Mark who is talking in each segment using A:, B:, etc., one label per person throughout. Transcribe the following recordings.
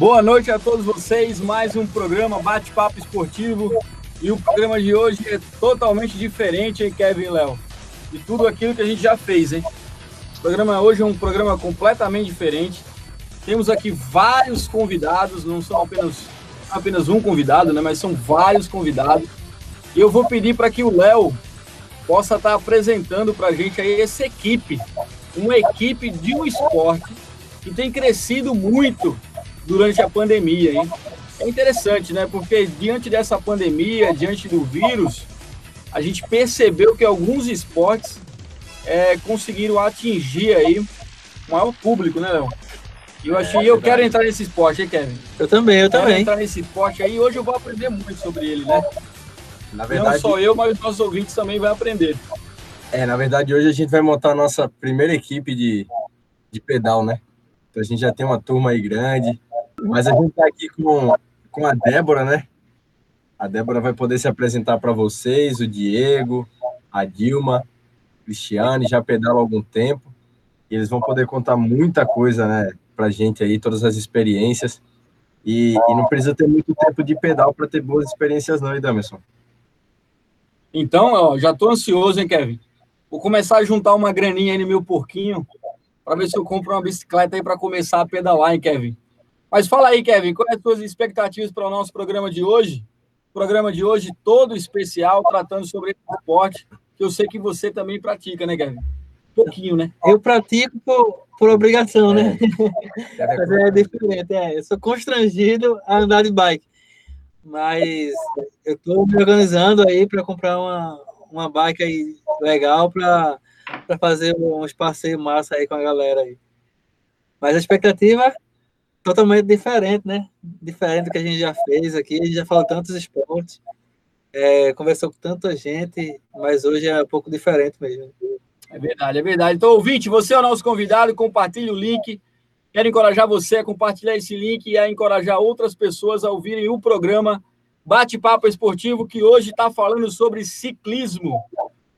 A: Boa noite a todos vocês. Mais um programa Bate-Papo Esportivo. E o programa de hoje é totalmente diferente, hein, Kevin e Léo? De tudo aquilo que a gente já fez, hein? O programa hoje é um programa completamente diferente. Temos aqui vários convidados, não são apenas, apenas um convidado, né? Mas são vários convidados. E eu vou pedir para que o Léo possa estar apresentando para a gente aí essa equipe, uma equipe de um esporte que tem crescido muito durante a pandemia, hein? É interessante, né? Porque diante dessa pandemia, diante do vírus, a gente percebeu que alguns esportes é, conseguiram atingir aí o maior público, né, Léo? Eu achei, é, eu quero entrar nesse esporte, hein, Kevin?
B: Eu também, eu, eu quero também.
A: entrar nesse esporte aí. Hoje eu vou aprender muito sobre ele, né? Na verdade, Não só eu, mas os nossos ouvintes também vão aprender.
C: É, na verdade, hoje a gente vai montar a nossa primeira equipe de, de pedal, né? Então a gente já tem uma turma aí grande, mas a gente tá aqui com, com a Débora, né? A Débora vai poder se apresentar para vocês, o Diego, a Dilma, Cristiane, já pedalam há algum tempo, e eles vão poder contar muita coisa, né, para gente aí, todas as experiências, e, e, não precisa ter muito tempo de pedal para ter boas experiências não, Edamerson.
A: Então, ó, já estou ansioso, hein, Kevin? Vou começar a juntar uma graninha aí no meu porquinho, para ver se eu compro uma bicicleta aí para começar a pedalar, hein, Kevin? Mas fala aí, Kevin, quais as suas expectativas para o nosso programa de hoje? Programa de hoje todo especial, tratando sobre esporte, que eu sei que você também pratica, né, Kevin? Pouquinho, né?
B: Eu pratico por, por obrigação, né? É, é diferente, é. Eu sou constrangido a andar de bike. Mas eu estou me organizando aí para comprar uma, uma bike aí legal para fazer uns passeios massa aí com a galera aí. Mas a expectativa totalmente diferente, né? Diferente do que a gente já fez aqui. A gente já falou tantos esportes, é, conversou com tanta gente, mas hoje é um pouco diferente mesmo.
A: É verdade, é verdade. Então, ouvinte, você é o nosso convidado, compartilhe o link. Quero encorajar você a compartilhar esse link e a encorajar outras pessoas a ouvirem o programa Bate-Papo Esportivo, que hoje está falando sobre ciclismo.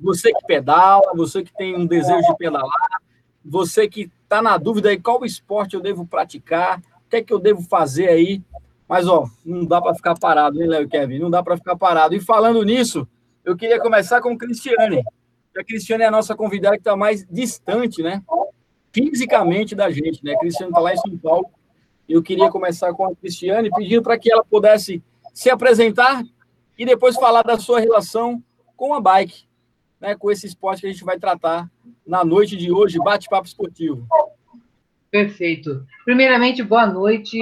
A: Você que pedala, você que tem um desejo de pedalar, você que está na dúvida aí qual esporte eu devo praticar, que é que eu devo fazer aí? Mas, ó, não dá para ficar parado, hein, Léo e Kevin? Não dá para ficar parado. E falando nisso, eu queria começar com Cristiane. A Cristiane é a nossa convidada que está mais distante, né? Fisicamente da gente, né? A Cristiane está lá em São Paulo. Eu queria começar com a Cristiane, pedindo para que ela pudesse se apresentar e depois falar da sua relação com a bike, né? Com esse esporte que a gente vai tratar na noite de hoje, bate-papo esportivo.
D: Perfeito. Primeiramente, boa noite,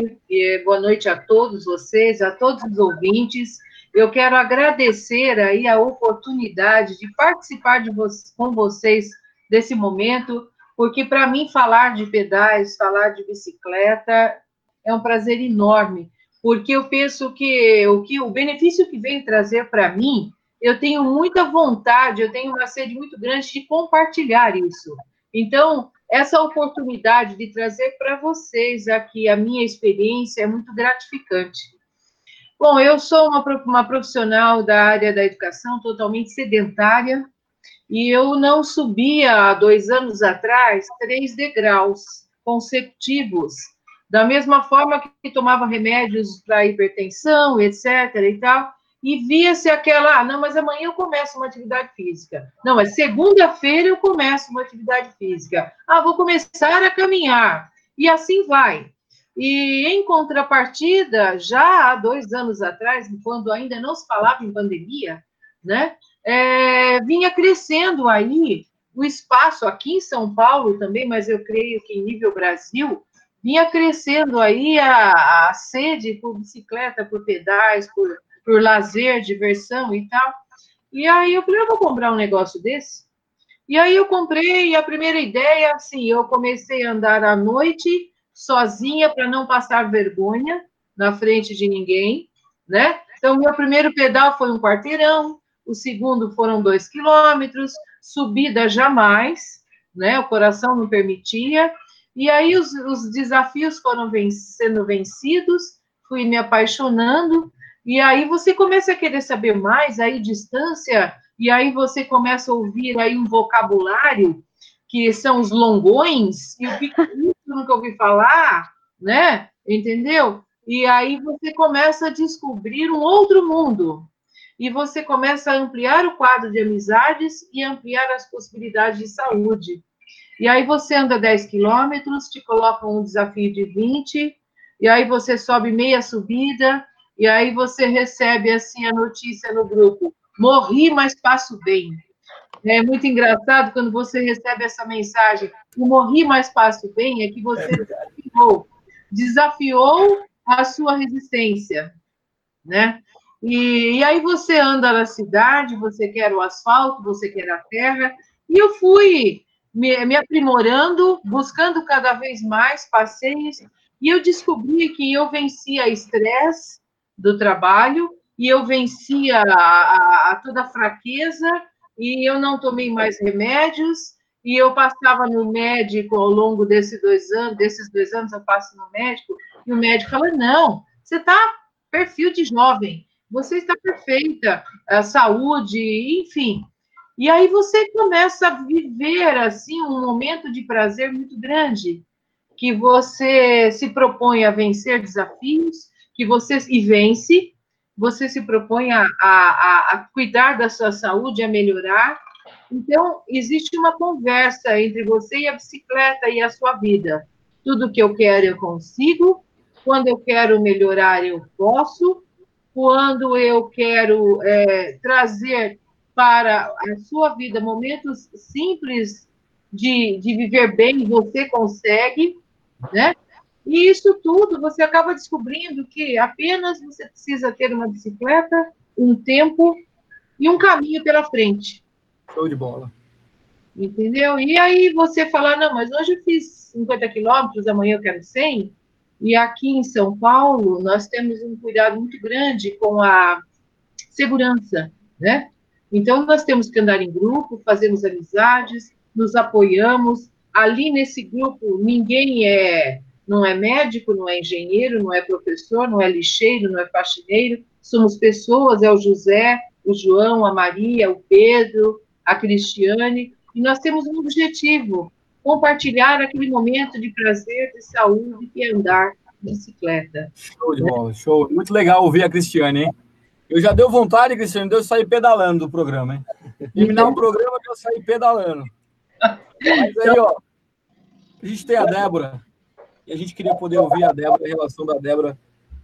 D: boa noite a todos vocês, a todos os ouvintes. Eu quero agradecer aí a oportunidade de participar de vo com vocês desse momento, porque para mim falar de pedais, falar de bicicleta é um prazer enorme, porque eu penso que o que o benefício que vem trazer para mim, eu tenho muita vontade, eu tenho uma sede muito grande de compartilhar isso. Então, essa oportunidade de trazer para vocês aqui a minha experiência é muito gratificante. Bom, eu sou uma, uma profissional da área da educação totalmente sedentária e eu não subia há dois anos atrás três degraus consecutivos, da mesma forma que tomava remédios para hipertensão, etc. e tal e via-se aquela, ah, não, mas amanhã eu começo uma atividade física. Não, mas segunda-feira eu começo uma atividade física. Ah, vou começar a caminhar. E assim vai. E em contrapartida, já há dois anos atrás, quando ainda não se falava em pandemia, né, é, vinha crescendo aí o espaço aqui em São Paulo também, mas eu creio que em nível Brasil, vinha crescendo aí a, a sede por bicicleta, por pedais, por por lazer, diversão e tal. E aí eu falei, eu vou comprar um negócio desse. E aí eu comprei, e a primeira ideia, assim, eu comecei a andar à noite, sozinha, para não passar vergonha na frente de ninguém, né? Então, meu primeiro pedal foi um quarteirão, o segundo foram dois quilômetros, subida jamais, né? O coração não permitia. E aí os, os desafios foram sendo vencidos, fui me apaixonando, e aí você começa a querer saber mais, aí distância, e aí você começa a ouvir aí um vocabulário que são os longões, e o que eu nunca ouvi falar, né? Entendeu? E aí você começa a descobrir um outro mundo. E você começa a ampliar o quadro de amizades e ampliar as possibilidades de saúde. E aí você anda 10 quilômetros, te colocam um desafio de 20, e aí você sobe meia subida, e aí você recebe assim a notícia no grupo: morri, mas passo bem. É muito engraçado quando você recebe essa mensagem: o morri, mas passo bem, é que você desafiou, desafiou a sua resistência, né? E, e aí você anda na cidade, você quer o asfalto, você quer a terra, e eu fui me, me aprimorando, buscando cada vez mais passeios, e eu descobri que eu vencia estresse do trabalho, e eu vencia a, a, toda a fraqueza, e eu não tomei mais remédios, e eu passava no médico ao longo desses dois anos, desses dois anos eu passo no médico, e o médico fala, não, você está perfil de jovem, você está perfeita, a saúde, enfim. E aí você começa a viver, assim, um momento de prazer muito grande, que você se propõe a vencer desafios, que você e vence, você se propõe a, a, a cuidar da sua saúde, a melhorar. Então, existe uma conversa entre você e a bicicleta e a sua vida. Tudo que eu quero, eu consigo. Quando eu quero melhorar, eu posso. Quando eu quero é, trazer para a sua vida momentos simples de, de viver bem, você consegue né? E isso tudo você acaba descobrindo que apenas você precisa ter uma bicicleta, um tempo e um caminho pela frente.
A: Show de bola.
D: Entendeu? E aí você fala, não, mas hoje eu fiz 50 quilômetros, amanhã eu quero 100. E aqui em São Paulo, nós temos um cuidado muito grande com a segurança, né? Então, nós temos que andar em grupo, fazemos amizades, nos apoiamos, ali nesse grupo ninguém é não é médico, não é engenheiro, não é professor, não é lixeiro, não é faxineiro, somos pessoas, é o José, o João, a Maria, o Pedro, a Cristiane, e nós temos um objetivo, compartilhar aquele momento de prazer, de saúde e andar de bicicleta.
A: Show de bola, show. Muito legal ouvir a Cristiane, hein? Eu já deu vontade, Cristiane, de eu sair pedalando do programa, hein? Terminar o programa, eu sair pedalando. Mas aí, ó, a gente tem a Débora, e a gente queria poder ouvir a Débora, a relação da Débora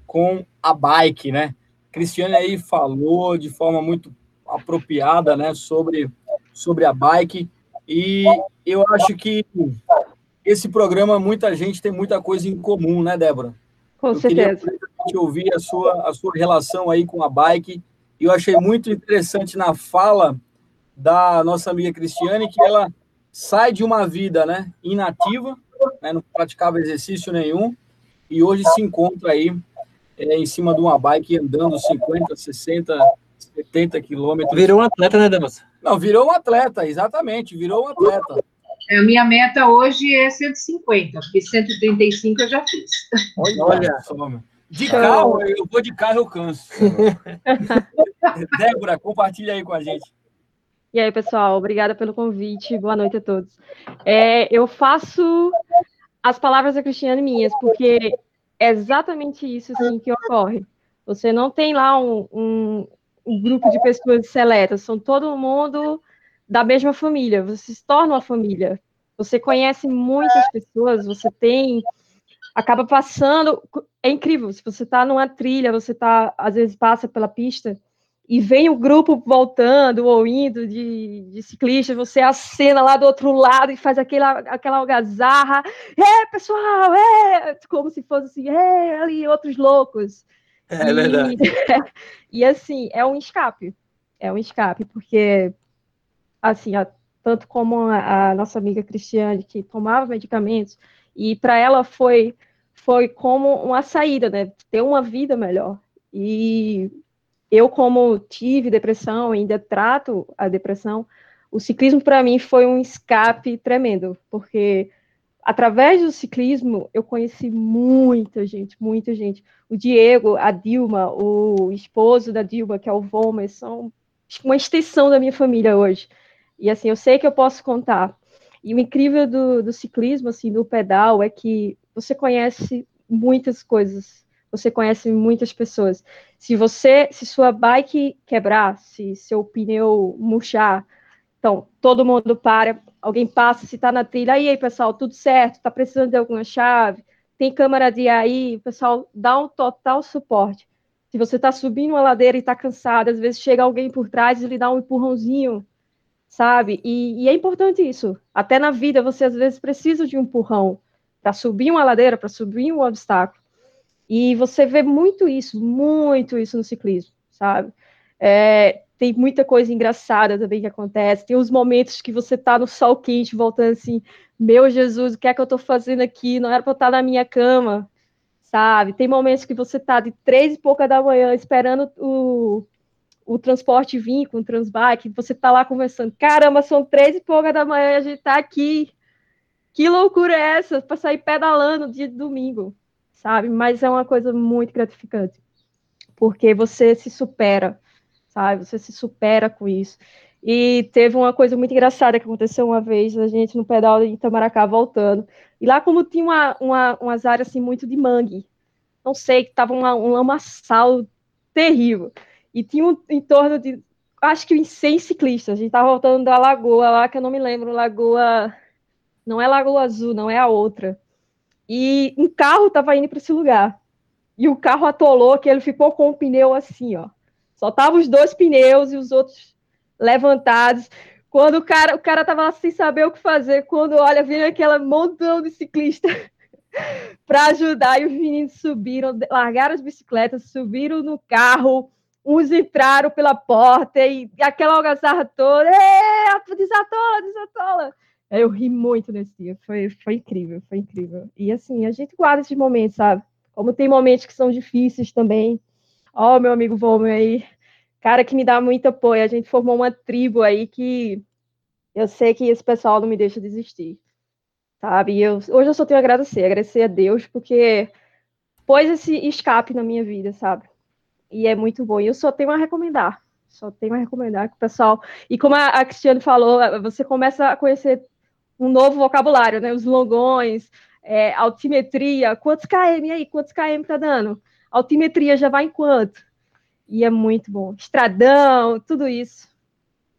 A: com a bike, né? Cristiane aí falou de forma muito apropriada, né, sobre, sobre a bike, e eu acho que esse programa, muita gente tem muita coisa em comum, né, Débora?
E: Com eu certeza.
A: Queria ouvir a sua, a sua relação aí com a bike, e eu achei muito interessante na fala da nossa amiga Cristiane, que ela sai de uma vida né, inativa, né, não praticava exercício nenhum, e hoje se encontra aí é, em cima de uma bike andando 50, 60, 70 quilômetros.
B: Virou um atleta, né, Damas?
A: Não, virou um atleta, exatamente, virou um atleta.
D: A minha meta hoje é 150, porque 135 eu já fiz.
A: Olha, Olha só, De carro, eu vou de carro, eu canso. Débora, compartilha aí com a gente.
E: E aí, pessoal, obrigada pelo convite. Boa noite a todos. É, eu faço as palavras da Cristiane minhas, porque é exatamente isso assim, que ocorre. Você não tem lá um, um, um, grupo de pessoas seletas, são todo mundo da mesma família, você se torna uma família. Você conhece muitas pessoas, você tem. Acaba passando. É incrível, se você está numa trilha, você tá, às vezes passa pela pista e vem o grupo voltando ou indo de, de ciclistas, você acena lá do outro lado e faz aquela, aquela algazarra, é, pessoal, é, como se fosse assim, é, ali outros loucos.
B: É, e, verdade.
E: e assim, é um escape, é um escape, porque, assim, a, tanto como a, a, nossa amiga Cristiane, que tomava medicamentos, e para ela foi, foi como uma saída, né, ter uma vida melhor. E eu, como tive depressão, ainda trato a depressão, o ciclismo para mim foi um escape tremendo, porque através do ciclismo eu conheci muita gente, muita gente. O Diego, a Dilma, o esposo da Dilma, que é o Vomer, são uma extensão da minha família hoje. E assim, eu sei que eu posso contar. E o incrível do, do ciclismo, assim, do pedal, é que você conhece muitas coisas você conhece muitas pessoas. Se você, se sua bike quebrar, se seu pneu murchar, então todo mundo para, alguém passa, se está na trilha, e aí pessoal, tudo certo? Está precisando de alguma chave? Tem câmera de aí? O pessoal dá um total suporte. Se você está subindo uma ladeira e está cansado, às vezes chega alguém por trás e lhe dá um empurrãozinho, sabe? E, e é importante isso. Até na vida você às vezes precisa de um empurrão para subir uma ladeira, para subir um obstáculo. E você vê muito isso, muito isso no ciclismo, sabe? É, tem muita coisa engraçada também que acontece. Tem os momentos que você tá no sol quente, voltando assim, meu Jesus, o que é que eu tô fazendo aqui? Não era para eu estar na minha cama, sabe? Tem momentos que você tá de três e pouca da manhã esperando o, o transporte vir com o Transbike, você tá lá conversando, caramba, são três e pouca da manhã e a gente tá aqui. Que loucura é essa? Para sair pedalando dia de domingo, sabe? Mas é uma coisa muito gratificante, porque você se supera, sabe? Você se supera com isso. E teve uma coisa muito engraçada que aconteceu uma vez, a gente no pedal de Itamaracá voltando. E lá, como tinha uma, uma, umas áreas assim, muito de mangue, não sei, que tava uma, um lamaçal terrível. E tinha um, em torno de, acho que uns 100 ciclistas. A gente tava voltando da lagoa lá, que eu não me lembro, lagoa. Não é Lagoa Azul, não é a outra. E um carro tava indo para esse lugar. E o carro atolou, que ele ficou com o pneu assim, ó. Só tava os dois pneus e os outros levantados. Quando o cara, o cara tava sem saber o que fazer, quando olha, vem aquela montão de ciclista para ajudar, e os meninos subiram, largaram as bicicletas, subiram no carro, uns entraram pela porta e, e aquela algazarra toda, desatola, desatola. Eu ri muito nesse dia, foi, foi incrível, foi incrível. E assim, a gente guarda esses momentos, sabe? Como tem momentos que são difíceis também. Ó, oh, meu amigo Volmer aí, cara que me dá muito apoio. A gente formou uma tribo aí que eu sei que esse pessoal não me deixa desistir, sabe? E eu, hoje eu só tenho a agradecer, agradecer a Deus, porque pôs esse escape na minha vida, sabe? E é muito bom. E eu só tenho a recomendar, só tenho a recomendar que o pessoal. E como a, a Cristiane falou, você começa a conhecer um novo vocabulário, né? Os longões, é, altimetria, quantos km aí? Quantos km tá dando? Altimetria já vai em quanto? E é muito bom. Estradão, tudo isso.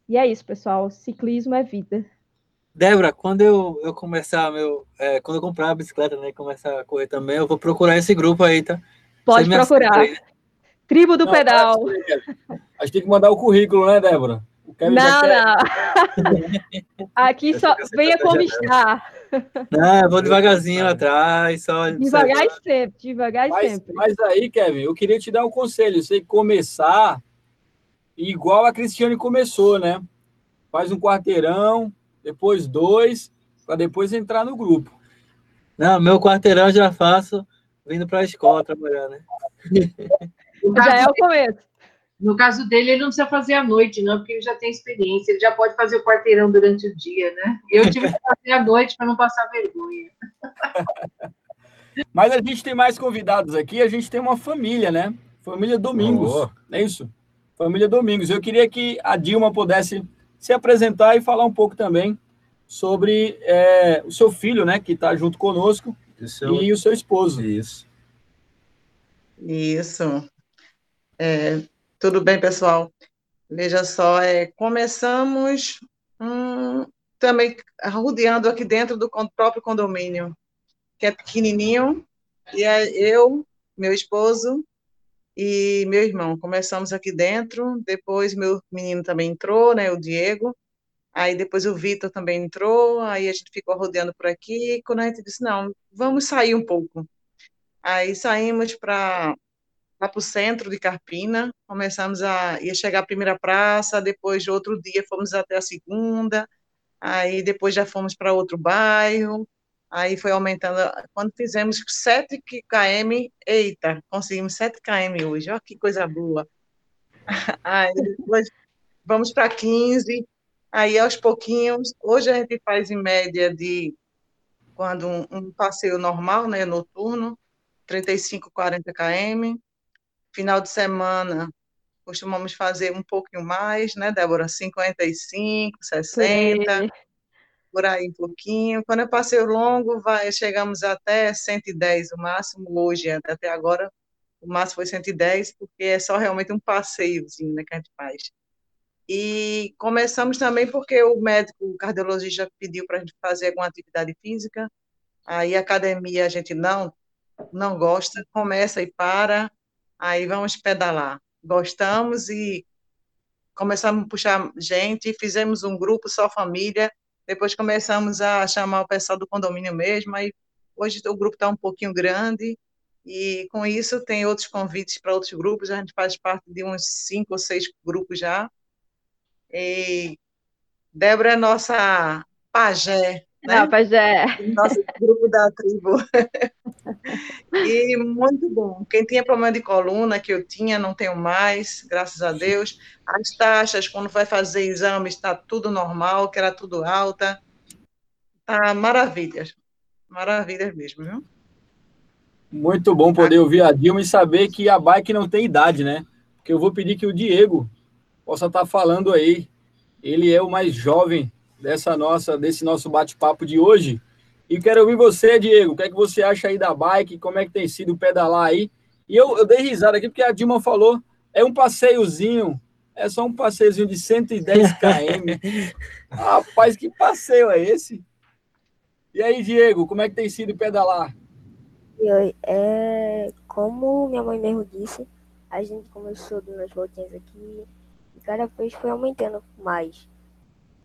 E: E é isso, pessoal. Ciclismo é vida.
B: Débora, quando eu, eu começar meu. É, quando eu comprar a bicicleta, né? Começar a correr também, eu vou procurar esse grupo aí, tá?
E: Pode procurar. Aí, né? Tribo do não, Pedal.
A: A gente tem que mandar o currículo, né, Débora?
E: Não, não. Aqui só venha como está.
B: Não, eu vou devagarzinho atrás, só.
E: Devagar e sempre, devagar
A: mas,
E: e sempre.
A: Mas aí, Kevin, eu queria te dar um conselho. Você começar igual a Cristiane começou, né? Faz um quarteirão, depois dois, para depois entrar no grupo.
B: Não, meu quarteirão já faço vindo para a escola trabalhar, né?
E: Já é o começo.
D: No caso dele, ele não precisa fazer à noite, não, porque ele já tem experiência, ele já pode fazer o quarteirão durante o dia, né? Eu tive que fazer à noite para não passar vergonha.
A: Mas a gente tem mais convidados aqui, a gente tem uma família, né? Família Domingos, oh. é isso? Família Domingos. Eu queria que a Dilma pudesse se apresentar e falar um pouco também sobre é, o seu filho, né, que está junto conosco, e o seu esposo.
F: Isso. Isso. É, tudo bem, pessoal? Veja só, é, começamos hum, também rodeando aqui dentro do próprio condomínio, que é pequenininho, e é eu, meu esposo e meu irmão. Começamos aqui dentro, depois meu menino também entrou, né, o Diego, aí depois o Vitor também entrou, aí a gente ficou rodeando por aqui, e quando a gente disse, não, vamos sair um pouco. Aí saímos para lá para o centro de Carpina, começamos a ia chegar a primeira praça, depois outro dia fomos até a segunda, aí depois já fomos para outro bairro, aí foi aumentando, quando fizemos 7 km, eita, conseguimos 7 km hoje, olha que coisa boa. Aí depois vamos para 15, aí aos pouquinhos, hoje a gente faz em média de quando um, um passeio normal, né, noturno, 35, 40 km, Final de semana, costumamos fazer um pouquinho mais, né, Débora? 55, 60, Sim. por aí um pouquinho. Quando eu passei o longo, vai, chegamos até 110 o máximo, hoje, até agora, o máximo foi 110, porque é só realmente um passeiozinho né, que a gente faz. E começamos também porque o médico, o cardiologista pediu para a gente fazer alguma atividade física, aí a academia a gente não, não gosta, começa e para, aí vamos pedalar. Gostamos e começamos a puxar gente, fizemos um grupo só família, depois começamos a chamar o pessoal do condomínio mesmo, aí hoje o grupo está um pouquinho grande, e com isso tem outros convites para outros grupos, a gente faz parte de uns cinco ou seis grupos já, e Débora é nossa pajé, né?
E: Ah, pajé.
F: Nosso grupo da tribo. e muito bom. Quem tinha problema de coluna, que eu tinha, não tenho mais, graças a Deus. As taxas, quando vai fazer exame, está tudo normal, que era tudo alta. Tá maravilhas. Maravilhas mesmo, viu?
A: Muito bom poder ouvir a Dilma e saber que a bike não tem idade, né? Porque eu vou pedir que o Diego possa estar falando aí. Ele é o mais jovem dessa nossa, desse nosso bate-papo de hoje. E quero ouvir você, Diego. O que é que você acha aí da bike? Como é que tem sido pedalar aí? E eu, eu dei risada aqui porque a Dilma falou, é um passeiozinho, é só um passeiozinho de 110 km. Rapaz, que passeio é esse? E aí, Diego, como é que tem sido pedalar?
G: Oi, é, como minha mãe mesmo disse, a gente começou dando as voltinhas aqui, cada vez foi aumentando mais.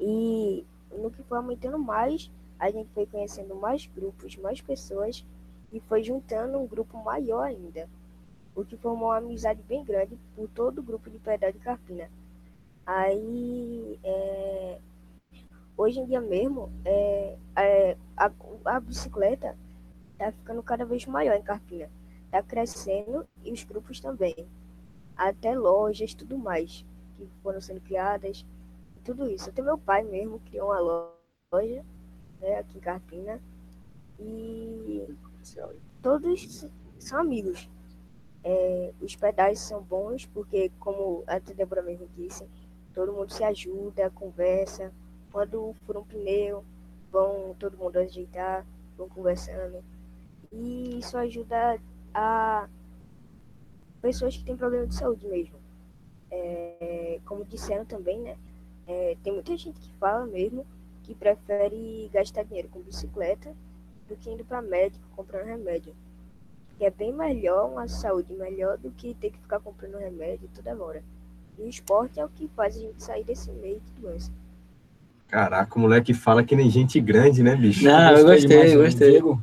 G: E no que foi aumentando mais, a gente foi conhecendo mais grupos, mais pessoas e foi juntando um grupo maior ainda, o que formou uma amizade bem grande por todo o grupo de pedal de Carpina. Aí, é, hoje em dia mesmo, é, é, a, a bicicleta está ficando cada vez maior em Carpina. Está crescendo e os grupos também. Até lojas, tudo mais que foram sendo criadas, tudo isso. Até meu pai mesmo criou uma loja né, aqui em Carpina e todos são amigos. É, os pedais são bons porque, como a Débora mesmo disse, todo mundo se ajuda, conversa. Quando for um pneu, vão todo mundo ajeitar, vão conversando. E isso ajuda a pessoas que têm problema de saúde mesmo é, como disseram também, né? É, tem muita gente que fala mesmo que prefere gastar dinheiro com bicicleta do que indo para médico comprando remédio. Que é bem melhor, uma saúde melhor do que ter que ficar comprando remédio toda hora. E o esporte é o que faz a gente sair desse meio de doença.
C: Caraca, o moleque fala que nem gente grande, né, bicho?
A: Não, eu gostei, eu gostei. Diego.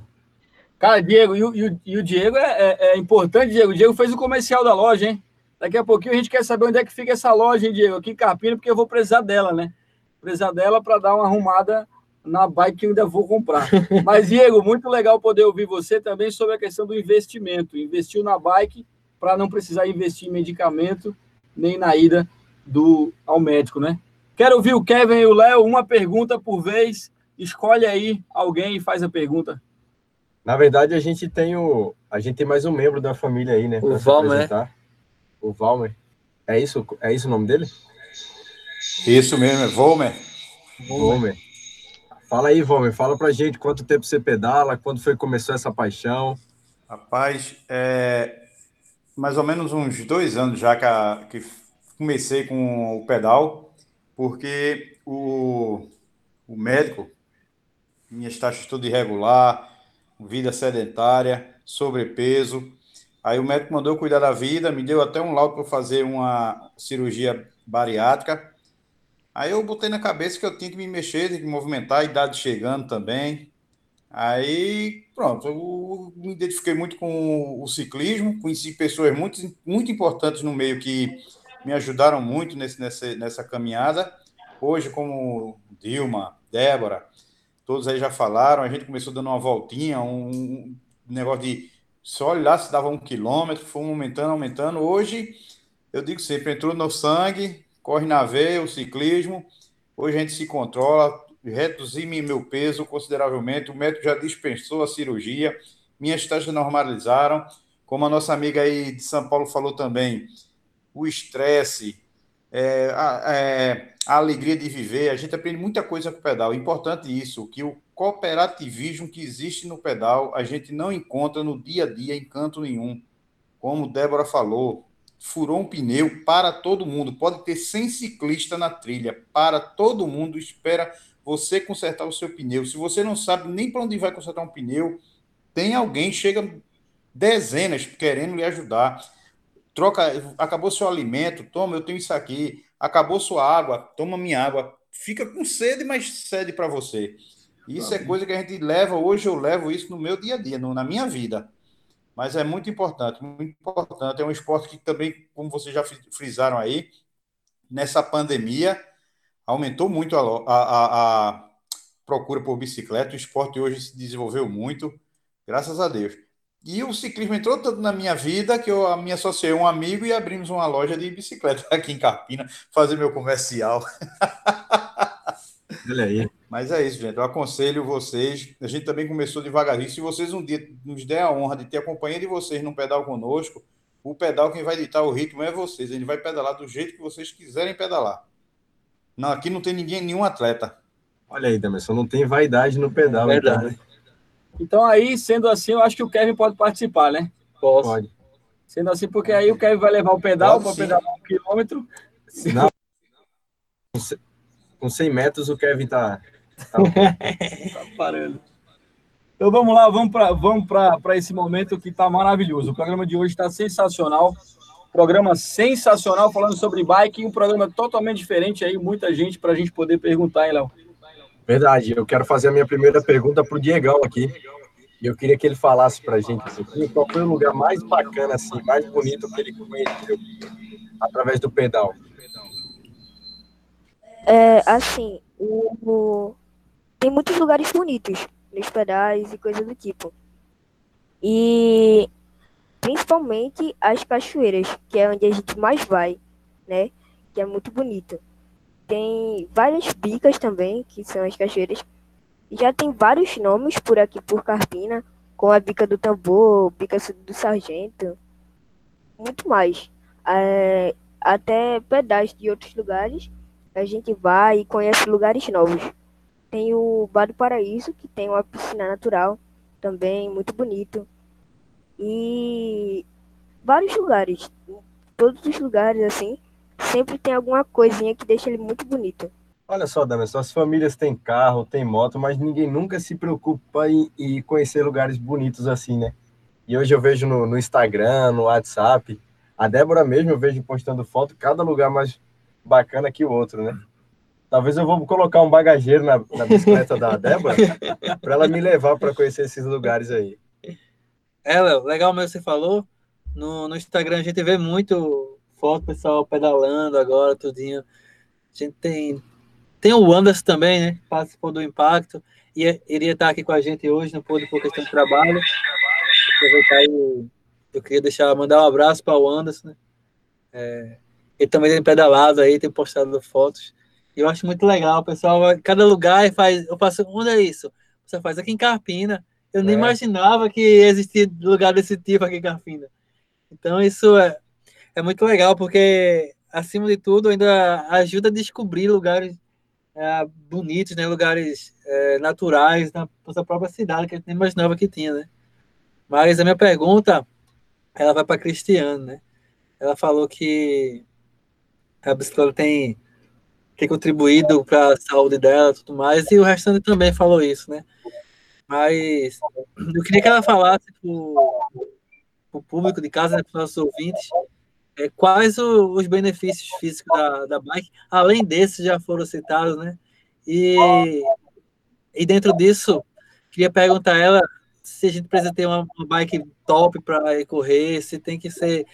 A: Cara, Diego, e o, e o, e o Diego é, é, é, importante, Diego. O Diego fez o comercial da loja, hein? Daqui a pouquinho a gente quer saber onde é que fica essa loja, hein, Diego? Aqui em Carpina, porque eu vou precisar dela, né? Precisar dela para dar uma arrumada na bike que eu ainda vou comprar. Mas, Diego, muito legal poder ouvir você também sobre a questão do investimento. Investiu na bike para não precisar investir em medicamento nem na ida do, ao médico, né? Quero ouvir o Kevin e o Léo, uma pergunta por vez. Escolhe aí alguém e faz a pergunta.
C: Na verdade, a gente tem o. A gente tem mais um membro da família aí, né?
A: O Valmer.
C: O Valmer. É isso, é isso o nome dele?
H: Isso mesmo, é Volmer.
C: Volmer. Fala aí, Volmer, fala pra gente quanto tempo você pedala, quando foi que começou essa paixão?
H: Rapaz, é mais ou menos uns dois anos já que, a, que comecei com o pedal, porque o, o médico, minhas taxas tudo irregular, vida sedentária, sobrepeso, Aí o médico mandou cuidar da vida, me deu até um laudo para fazer uma cirurgia bariátrica. Aí eu botei na cabeça que eu tinha que me mexer, tinha que movimentar, a idade chegando também. Aí, pronto, eu me identifiquei muito com o ciclismo, conheci pessoas muito, muito importantes no meio que me ajudaram muito nesse, nessa, nessa caminhada. Hoje, como Dilma, Débora, todos aí já falaram, a gente começou dando uma voltinha, um negócio de só olhar se dava um quilômetro, foi aumentando, aumentando. Hoje, eu digo sempre, entrou no sangue, corre na veia, o ciclismo. Hoje a gente se controla, reduzi meu peso consideravelmente. O médico já dispensou a cirurgia, minhas taxas normalizaram. Como a nossa amiga aí de São Paulo falou também, o estresse, é, a, é, a, alegria de viver, a gente aprende muita coisa com o pedal. Importante isso, que o cooperativismo que existe no pedal, a gente não encontra no dia a dia em canto nenhum. como Débora falou, furou um pneu para todo mundo. Pode ter 100 ciclistas na trilha, para todo mundo espera você consertar o seu pneu. Se você não sabe nem para onde vai consertar um pneu, tem alguém, chega dezenas querendo lhe ajudar. Troca, acabou seu alimento, toma, eu tenho isso aqui. Acabou sua água, toma minha água. Fica com sede, mas cede para você. Isso é coisa que a gente leva, hoje eu levo isso no meu dia a dia, no, na minha vida. Mas é muito importante, muito importante. É um esporte que também, como vocês já frisaram aí, nessa pandemia, aumentou muito a, a, a procura por bicicleta. O esporte hoje se desenvolveu muito, graças a Deus. E o ciclismo entrou tanto na minha vida que eu me associei a um amigo e abrimos uma loja de bicicleta aqui em Carpina, fazer meu comercial.
C: Olha aí.
H: Mas é isso, gente. Eu aconselho vocês. A gente também começou devagarzinho. Se vocês um dia nos der a honra de ter a companhia de vocês num pedal conosco, o pedal quem vai ditar o ritmo é vocês. Ele vai pedalar do jeito que vocês quiserem pedalar. Não, aqui não tem ninguém, nenhum atleta.
C: Olha aí, Demerson, não tem vaidade no pedal.
A: Né, Verdade. Então, então, aí, sendo assim, eu acho que o Kevin pode participar, né?
C: Posso. Pode.
A: Sendo assim, porque aí o Kevin vai levar o pedal para pedalar um quilômetro.
C: Não. Com 100 metros, o Kevin tá,
A: tá... tá parando. Então vamos lá, vamos para vamos esse momento que está maravilhoso. O programa de hoje está sensacional. Programa sensacional falando sobre bike, um programa totalmente diferente aí, muita gente para a gente poder perguntar, hein, Léo?
C: Verdade, eu quero fazer a minha primeira pergunta para o Diegão aqui. E eu queria que ele falasse para a gente assim, qual foi o lugar mais bacana, assim, mais bonito que ele conheceu através do pedal.
G: É, assim, o, o, tem muitos lugares bonitos nos pedais e coisas do tipo. E principalmente as cachoeiras, que é onde a gente mais vai, né? Que é muito bonito. Tem várias bicas também, que são as cachoeiras. Já tem vários nomes por aqui por Carpina, com a bica do tambor, bica do sargento, muito mais. É, até pedais de outros lugares, a gente vai e conhece lugares novos. Tem o Bar do Paraíso, que tem uma piscina natural também, muito bonito. E vários lugares, todos os lugares assim, sempre tem alguma coisinha que deixa ele muito bonito.
C: Olha só, Damerson, as famílias têm carro, têm moto, mas ninguém nunca se preocupa em, em conhecer lugares bonitos assim, né? E hoje eu vejo no, no, Instagram, no WhatsApp, a Débora mesmo eu vejo postando foto, cada lugar mais bacana que o outro, né? Talvez eu vou colocar um bagageiro na, na bicicleta da Débora para ela me levar para conhecer esses lugares aí.
B: É, Léo, legal mesmo você falou. No, no Instagram a gente vê muito foto pessoal pedalando agora, tudinho. A gente tem. Tem o Anderson também, né? Participou do Impacto. E iria estar aqui com a gente hoje, não pôde por questão de trabalho. Aproveitar aí, eu queria deixar, mandar um abraço para o Anderson, né? É, ele também tem pedalado aí, tem postado fotos. Eu acho muito legal, pessoal. Cada lugar faz. Eu faço. Onde é isso? Você faz aqui em Carpina. Eu nem é. imaginava que existia lugar desse tipo aqui em Carpina. Então, isso é, é muito legal, porque, acima de tudo, ainda ajuda a descobrir lugares é, bonitos, né? lugares é, naturais na nossa própria cidade, que a gente nem imaginava que tinha. Né? Mas a minha pergunta, ela vai para Cristiano, né? Ela falou que a bicicleta tem, tem contribuído para a saúde dela e tudo mais, e o restante também falou isso, né? Mas eu queria que ela falasse para o público de casa, né, para os nossos ouvintes, é, quais o, os benefícios físicos da, da bike, além desses já foram citados, né? E, e dentro disso, queria perguntar a ela se a gente precisa ter uma, uma bike top para correr, se tem que ser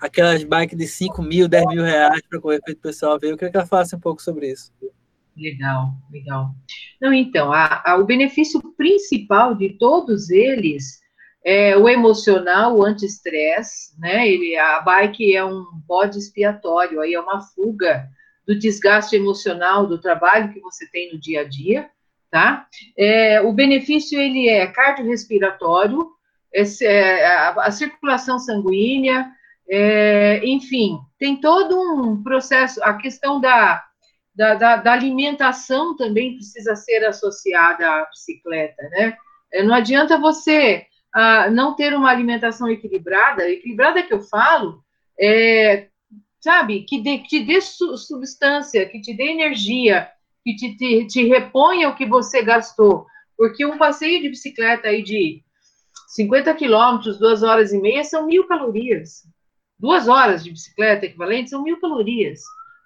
B: aquelas bikes de 5 mil, 10 mil reais para correr para o pessoal ver. Eu queria que ela falasse um pouco sobre isso.
D: Legal, legal. Não, então, a, a, o benefício principal de todos eles é o emocional, o anti-estresse, né? Ele, a bike é um bode expiatório, aí é uma fuga do desgaste emocional do trabalho que você tem no dia a dia, tá? É, o benefício, ele é cardiorrespiratório, esse, é, a, a circulação sanguínea, é, enfim, tem todo um processo, a questão da, da, da, da, alimentação também precisa ser associada à bicicleta, né? É, não adianta você não ter uma alimentação equilibrada, equilibrada que eu falo, é, sabe, que, de, que te dê substância, que te dê energia, que te, te, te reponha o que você gastou. Porque um passeio de bicicleta aí de 50 quilômetros, duas horas e meia, são mil calorias. Duas horas de bicicleta equivalente são mil calorias,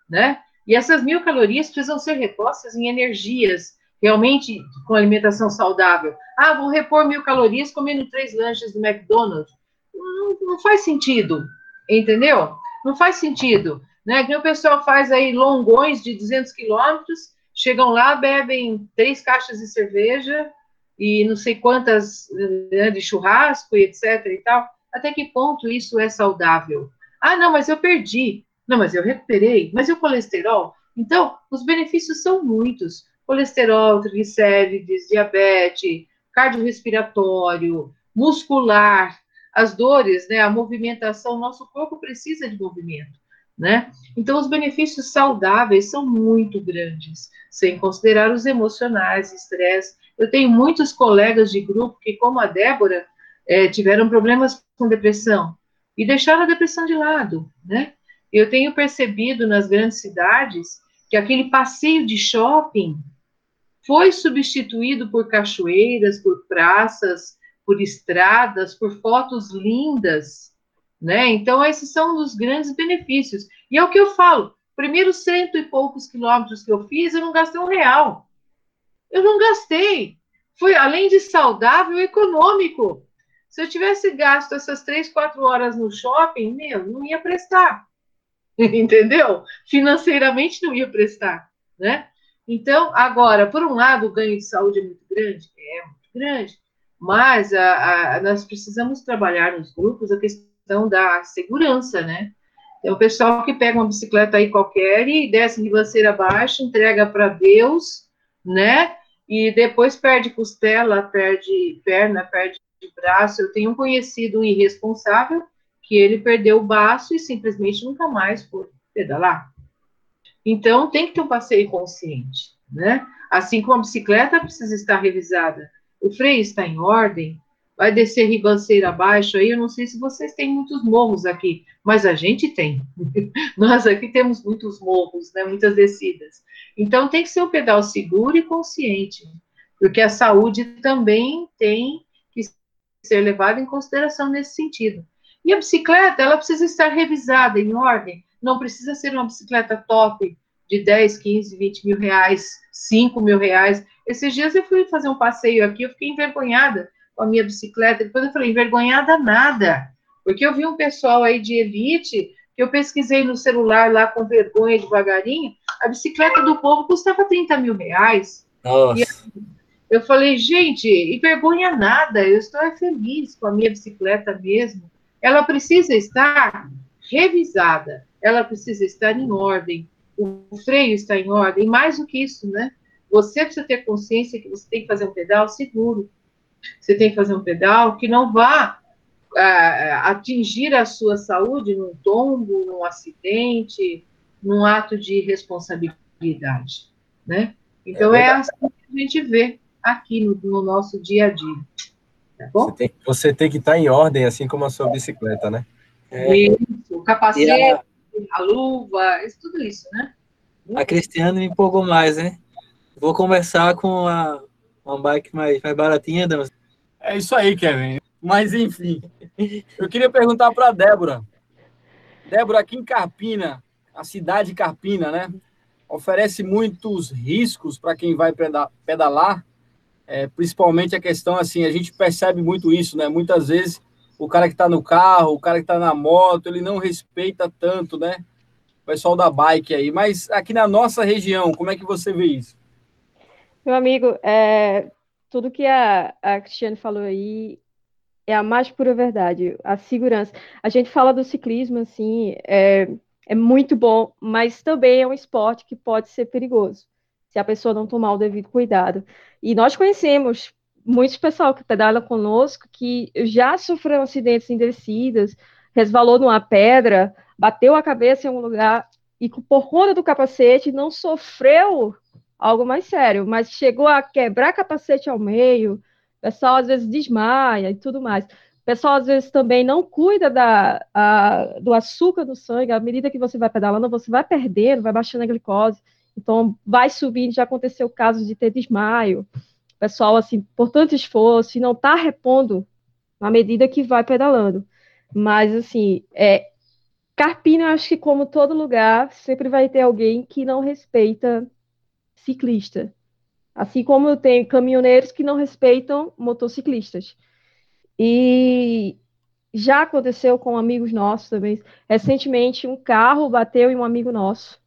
D: né? E essas mil calorias precisam ser repostas em energias, realmente com alimentação saudável. Ah, vou repor mil calorias comendo três lanches do McDonald's. Não, não faz sentido, entendeu? Não faz sentido, né? Que o pessoal faz aí longões de 200 quilômetros, chegam lá, bebem três caixas de cerveja e não sei quantas né, de churrasco e etc e tal. Até que ponto isso é saudável? Ah, não, mas eu perdi. Não, mas eu recuperei. Mas e o colesterol? Então, os benefícios são muitos. Colesterol, triglicérides, diabetes, cardiorrespiratório, muscular, as dores, né, a movimentação, nosso corpo precisa de movimento, né? Então, os benefícios saudáveis são muito grandes, sem considerar os emocionais, estresse. Eu tenho muitos colegas de grupo que, como a Débora, é, tiveram problemas com depressão e deixaram a depressão de lado, né? Eu tenho percebido nas grandes cidades que aquele passeio de shopping foi substituído por cachoeiras, por praças, por estradas, por fotos lindas, né? Então, esses são os grandes benefícios. E é o que eu falo: primeiros cento e poucos quilômetros que eu fiz, eu não gastei um real. Eu não gastei. Foi, além de saudável, econômico. Se eu tivesse gasto essas três, quatro horas no shopping, meu, não ia prestar. Entendeu? Financeiramente não ia prestar, né? Então, agora, por um lado, o ganho de saúde é muito grande? É muito grande. Mas a, a, nós precisamos trabalhar nos grupos a questão da segurança, né? Tem o pessoal que pega uma bicicleta aí qualquer e desce de ribanceira abaixo, entrega para Deus, né? E depois perde costela, perde perna, perde braço. Eu tenho um conhecido irresponsável que ele perdeu o baço e simplesmente nunca mais pôde pedalar. Então, tem que ter um passeio consciente, né? Assim como a bicicleta precisa estar revisada o freio está em ordem, vai descer ribanceira abaixo aí, eu não sei se vocês têm muitos morros aqui, mas a gente tem. Nós aqui temos muitos morros, né, muitas descidas. Então tem que ser um pedal seguro e consciente, porque a saúde também tem que ser levada em consideração nesse sentido. E a bicicleta, ela precisa estar revisada, em ordem, não precisa ser uma bicicleta top de 10, 15, 20 mil reais, 5 mil reais. Esses dias eu fui fazer um passeio aqui, eu fiquei envergonhada com a minha bicicleta. Depois eu falei, envergonhada nada. Porque eu vi um pessoal aí de elite, que eu pesquisei no celular lá com vergonha devagarinho, a bicicleta do povo custava 30 mil reais.
A: Nossa.
D: Eu falei, gente, e vergonha nada, eu estou feliz com a minha bicicleta mesmo. Ela precisa estar revisada, ela precisa estar em ordem, o freio está em ordem, mais do que isso, né? Você precisa ter consciência que você tem que fazer um pedal seguro. Você tem que fazer um pedal que não vá uh, atingir a sua saúde num tombo, num acidente, num ato de responsabilidade, né? Então é, é assim que a gente vê aqui no, no nosso dia a dia. Tá?
C: Você tem, você tem, que estar em ordem, assim como a sua bicicleta, né?
D: É. Isso, o capacete, a... a luva, isso, tudo isso, né?
B: A Cristiane me empolgou mais, né? Vou conversar com a, uma bike mais, mais baratinha, Damas.
A: É isso aí, Kevin. Mas, enfim, eu queria perguntar para a Débora. Débora, aqui em Carpina, a cidade de Carpina, né? Oferece muitos riscos para quem vai pedalar, é, principalmente a questão, assim, a gente percebe muito isso, né? Muitas vezes o cara que está no carro, o cara que está na moto, ele não respeita tanto, né? O pessoal da bike aí. Mas aqui na nossa região, como é que você vê isso?
E: Meu amigo, é, tudo que a, a Cristiane falou aí é a mais pura verdade. A segurança. A gente fala do ciclismo, assim, é, é muito bom, mas também é um esporte que pode ser perigoso se a pessoa não tomar o devido cuidado. E nós conhecemos muitos pessoal que pedala conosco que já sofreu acidentes em descidas, resvalou numa pedra, bateu a cabeça em um lugar e por conta do capacete não sofreu algo mais sério, mas chegou a quebrar capacete ao meio, O pessoal às vezes desmaia e tudo mais. O pessoal às vezes também não cuida da, a, do açúcar no sangue. À medida que você vai pedalando, você vai perdendo, vai baixando a glicose. Então, vai subindo. Já aconteceu casos de ter desmaio. Pessoal, assim, por tanto esforço, e não está repondo na medida que vai pedalando. Mas, assim, é, Carpina, eu acho que, como todo lugar, sempre vai ter alguém que não respeita ciclista. Assim como tem caminhoneiros que não respeitam motociclistas. E já aconteceu com amigos nossos também. Recentemente, um carro bateu em um amigo nosso,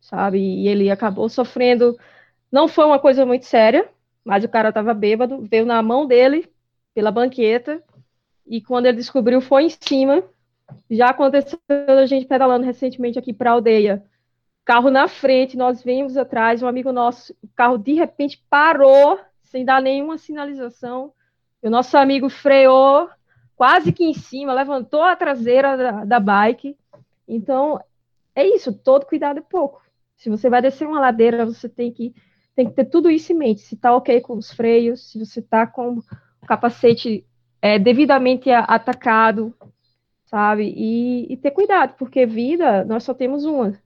E: sabe? E ele acabou sofrendo. Não foi uma coisa muito séria, mas o cara estava bêbado, veio na mão dele, pela banqueta, e quando ele descobriu, foi em cima. Já aconteceu a gente pedalando recentemente aqui para a aldeia carro na frente, nós vimos atrás, um amigo nosso, o carro de repente parou, sem dar nenhuma sinalização, e o nosso amigo freou quase que em cima, levantou a traseira da, da bike. Então, é isso, todo cuidado é pouco. Se você vai descer uma ladeira, você tem que, tem que ter tudo isso em mente. Se está ok com os freios, se você está com o capacete é, devidamente atacado, sabe? E, e ter cuidado, porque vida nós só temos uma.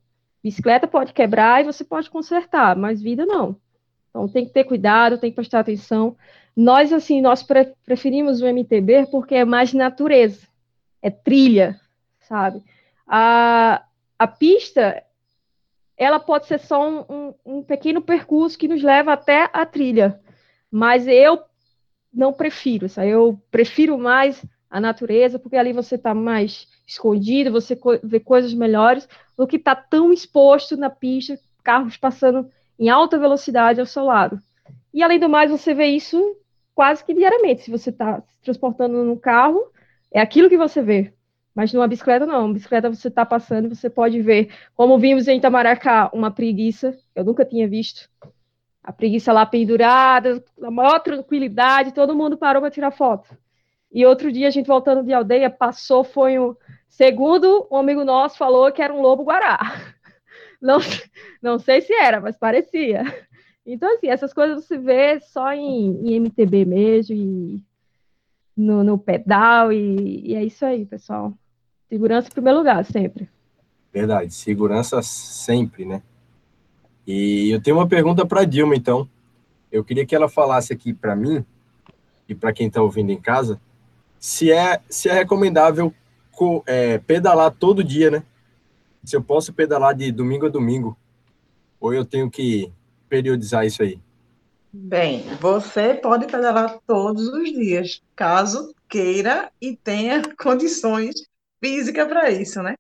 E: Bicicleta pode quebrar e você pode consertar, mas vida não. Então tem que ter cuidado, tem que prestar atenção. Nós, assim, nós pre preferimos o MTB porque é mais natureza, é trilha, sabe? A, a pista, ela pode ser só um, um, um pequeno percurso que nos leva até a trilha, mas eu não prefiro, sabe? eu prefiro mais a natureza, porque ali você está mais escondido, você vê coisas melhores do que está tão exposto na pista, carros passando em alta velocidade ao seu lado. E além do mais, você vê isso quase que diariamente. Se você está se transportando no carro, é aquilo que você vê. Mas numa bicicleta, não. Uma bicicleta você está passando, você pode ver, como vimos em Itamaracá, uma preguiça, eu nunca tinha visto. A preguiça lá pendurada, a maior tranquilidade, todo mundo parou para tirar foto. E outro dia, a gente voltando de aldeia, passou, foi um. Segundo um amigo nosso falou que era um lobo-guará. Não, não sei se era, mas parecia. Então, assim, essas coisas você vê só em, em MTB mesmo, e no, no pedal, e, e, é isso aí, pessoal. Segurança em primeiro lugar, sempre.
C: Verdade, segurança sempre, né? E eu tenho uma pergunta para Dilma, então. Eu queria que ela falasse aqui para mim e para quem está ouvindo em casa se é, se é recomendável é, pedalar todo dia, né? Se eu posso pedalar de domingo a domingo, ou eu tenho que periodizar isso aí?
F: Bem, você pode pedalar todos os dias, caso queira e tenha condições físicas para isso, né?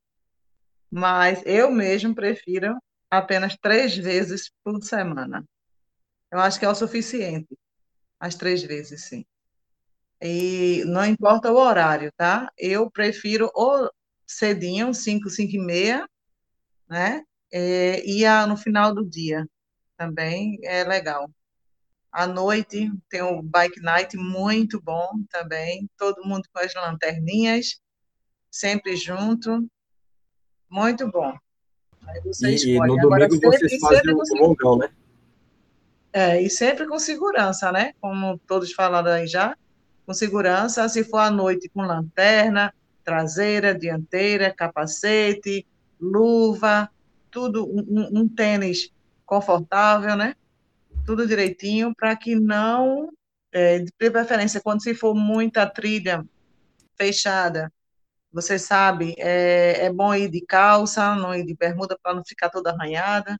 F: Mas eu mesmo prefiro apenas três vezes por semana. Eu acho que é o suficiente. As três vezes, sim. E não importa o horário, tá? Eu prefiro ou cedinho, 5, 5 e meia, né? É, e a, no final do dia também é legal. À noite tem o bike night muito bom também, todo mundo com as lanterninhas, sempre junto, muito bom.
C: Aí você e, escolhe. no Agora, domingo sempre, vocês fazem o longão, né?
F: É, e sempre com segurança, né? Como todos falaram aí já, com segurança, se for à noite com lanterna, traseira, dianteira, capacete, luva, tudo, um, um tênis confortável, né? Tudo direitinho, para que não, é, de preferência, quando se for muita trilha fechada, você sabe, é, é bom ir de calça, não ir de bermuda para não ficar toda arranhada.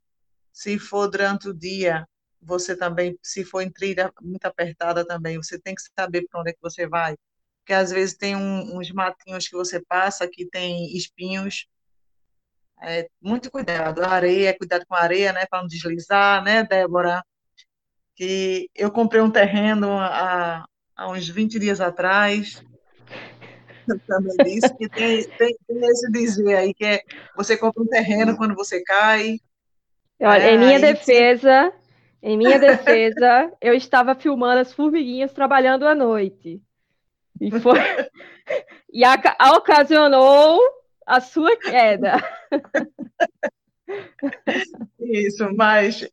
F: Se for durante o dia, você também, se for em trilha muito apertada também, você tem que saber para onde é que você vai, porque às vezes tem um, uns matinhos que você passa que tem espinhos, é, muito cuidado, a areia, cuidado com a areia, né, para não deslizar, né, Débora, que eu comprei um terreno há, há uns 20 dias atrás, também disse que tem, tem, tem, esse dizer aí, que é você compra um terreno quando você cai.
E: Olha, é, em minha defesa, em minha defesa, eu estava filmando as formiguinhas trabalhando à noite. E foi e a, a ocasionou a sua queda.
F: Isso, mas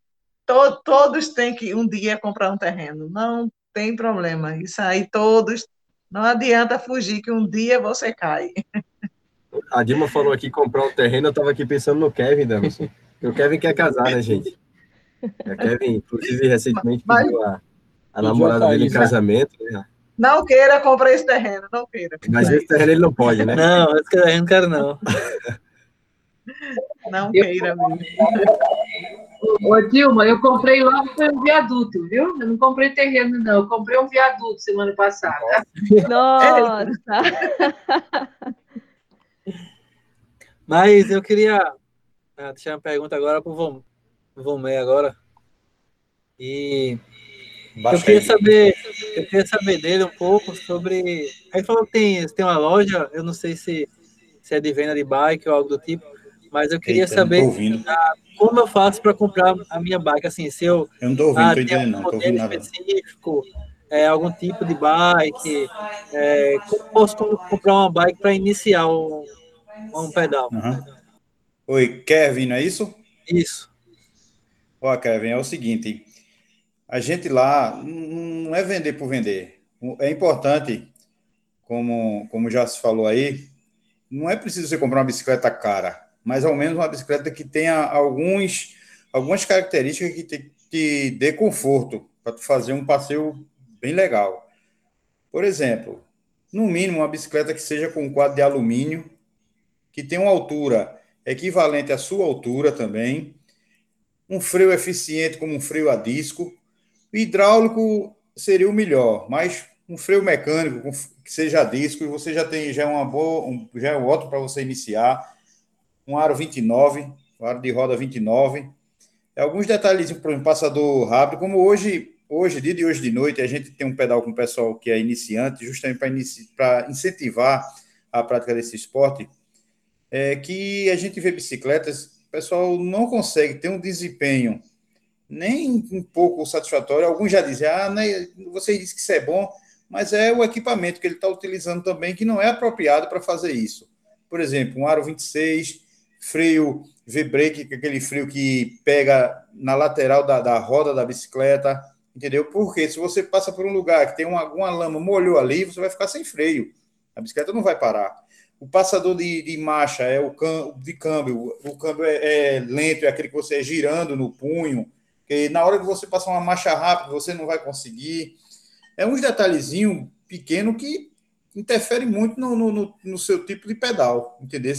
F: to, todos têm que um dia comprar um terreno. Não tem problema. Isso aí todos, não adianta fugir que um dia você cai.
C: A Dilma falou aqui comprar um terreno, eu estava aqui pensando no Kevin, Damerson. O Kevin quer casar, né, gente? O Kevin, inclusive, recentemente pediu a, a namorada dele em casamento. Né?
F: Não queira comprar esse terreno, não queira.
C: Mas esse terreno ele não pode, né?
B: Não, esse terreno não quero, não.
F: Não queira, mesmo.
D: Ô, Dilma, eu comprei logo um viaduto, viu? Eu não comprei terreno, não. Eu comprei um viaduto semana passada.
E: Nossa!
B: Mas eu queria ah, deixar uma pergunta agora para o Vomé agora. E eu queria saber, eu queria saber dele um pouco sobre. Aí falou que tem, tem uma loja, eu não sei se, se é de venda de bike ou algo do tipo, mas eu queria Eita, saber como eu faço para comprar a minha bike, assim, se eu.
H: Eu não estou ouvindo, ah, entendendo, não, tô ouvindo
B: específico, é, algum tipo de bike, é, como posso comprar uma bike para iniciar um, um pedal?
H: Uhum. Oi, Kevin, não é isso?
B: Isso.
H: Ó, Kevin, é o seguinte, a gente lá não é vender por vender. É importante, como, como já se falou aí, não é preciso você comprar uma bicicleta cara mas ao menos uma bicicleta que tenha alguns, algumas características que te, te dê conforto para fazer um passeio bem legal. Por exemplo, no mínimo uma bicicleta que seja com um quadro de alumínio, que tenha uma altura equivalente à sua altura também, um freio eficiente como um freio a disco, o hidráulico seria o melhor, mas um freio mecânico que seja a disco, você já tem já é uma boa, um, já é ótimo para você iniciar um aro 29, um aro de roda 29. Alguns detalhes, por exemplo, passador rápido, como hoje, hoje, dia de hoje de noite, a gente tem um pedal com o pessoal que é iniciante, justamente para inici incentivar a prática desse esporte, é que a gente vê bicicletas, o pessoal não consegue ter um desempenho nem um pouco satisfatório. Alguns já dizem, ah, né, você disse que isso é bom, mas é o equipamento que ele está utilizando também que não é apropriado para fazer isso. Por exemplo, um aro 26, freio V-brake, é aquele freio que pega na lateral da, da roda da bicicleta, entendeu? Porque se você passa por um lugar que tem uma, alguma lama, molhou ali, você vai ficar sem freio. A bicicleta não vai parar. O passador de, de marcha é o cam, de câmbio. O câmbio é, é, lento, é aquele que você é girando no punho. Que na hora que você passar uma marcha rápida, você não vai conseguir. É uns detalhezinhos pequeno que interfere muito no, no, no, seu tipo de pedal, entendeu?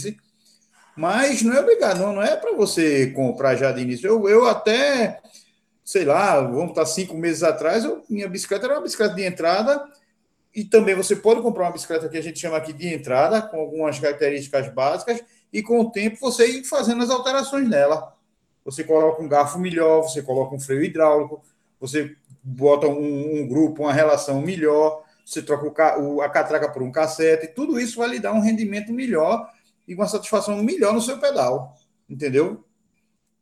H: Mas não é obrigado, não, não é para você comprar já de início. Eu, eu até, sei lá, vamos estar cinco meses atrás, eu, minha bicicleta era uma bicicleta de entrada, e também você pode comprar uma bicicleta que a gente chama aqui de entrada, com algumas características básicas, e com o tempo você ir fazendo as alterações nela. Você coloca um garfo melhor, você coloca um freio hidráulico, você bota um, um grupo, uma relação melhor, você troca o, a catraca por um cassete, tudo isso vai lhe dar um rendimento melhor e uma satisfação melhor no seu pedal, entendeu?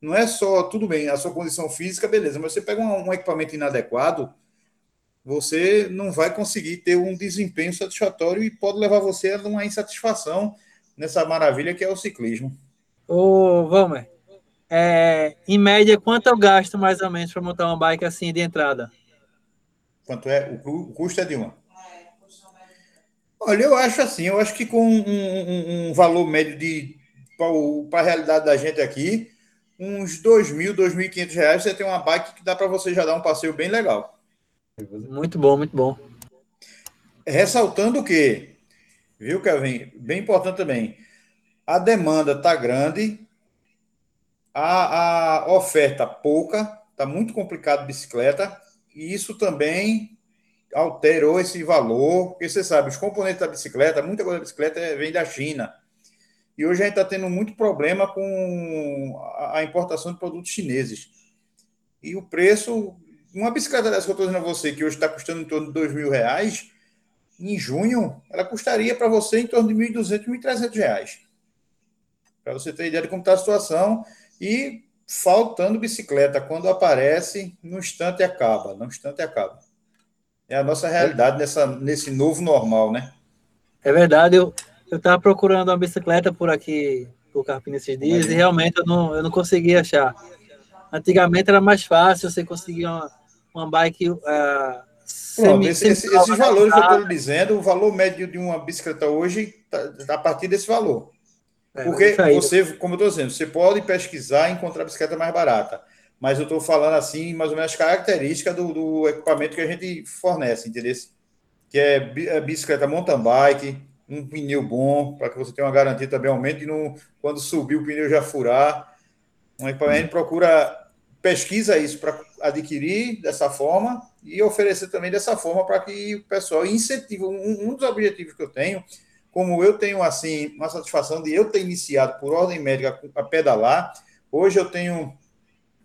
H: Não é só, tudo bem, a sua condição física, beleza, mas você pega um, um equipamento inadequado, você não vai conseguir ter um desempenho satisfatório e pode levar você a uma insatisfação nessa maravilha que é o ciclismo.
B: Ô, Valmer, é, em média, quanto eu gasto mais ou menos para montar uma bike assim de entrada?
H: Quanto é? O, o custo é de uma? Olha, eu acho assim, eu acho que com um, um, um valor médio de para a realidade da gente aqui, uns dois mil, dois mil e quinhentos reais, você tem uma bike que dá para você já dar um passeio bem legal.
B: Muito bom, muito bom.
H: Ressaltando o que, viu, Kevin? Bem importante também. A demanda tá grande, a, a oferta pouca, tá muito complicado bicicleta, e isso também alterou esse valor, porque você sabe, os componentes da bicicleta, muita coisa da bicicleta vem da China. E hoje a gente está tendo muito problema com a importação de produtos chineses. E o preço, uma bicicleta dessa que eu estou dizendo a você, que hoje está custando em torno de dois mil reais, em junho, ela custaria para você em torno de 1.200, 1.300 reais. Para você ter ideia de como está a situação. E faltando bicicleta, quando aparece, no instante acaba. No instante acaba. É a nossa realidade nessa, nesse novo normal, né?
B: É verdade. Eu estava procurando uma bicicleta por aqui, por Carpina esses dias, e realmente eu não, eu não consegui achar. Antigamente era mais fácil você conseguir uma, uma bike uh,
H: Pronto, esse, esse, esses valores que eu estou dizendo, o valor médio de uma bicicleta hoje está a partir desse valor. É, Porque você, como eu estou dizendo, você pode pesquisar e encontrar a bicicleta mais barata. Mas eu estou falando assim, mais ou menos, as características do, do, equipamento que a gente fornece, entendeu? Que é, é bicicleta mountain bike, um pneu bom, para que você tenha uma garantia também, aumente no, quando subir o pneu já furar. Um equipamento procura, pesquisa isso para adquirir dessa forma e oferecer também dessa forma para que o pessoal incentive. Um, um, dos objetivos que eu tenho, como eu tenho assim uma satisfação de eu ter iniciado por ordem médica a pedalar, hoje eu tenho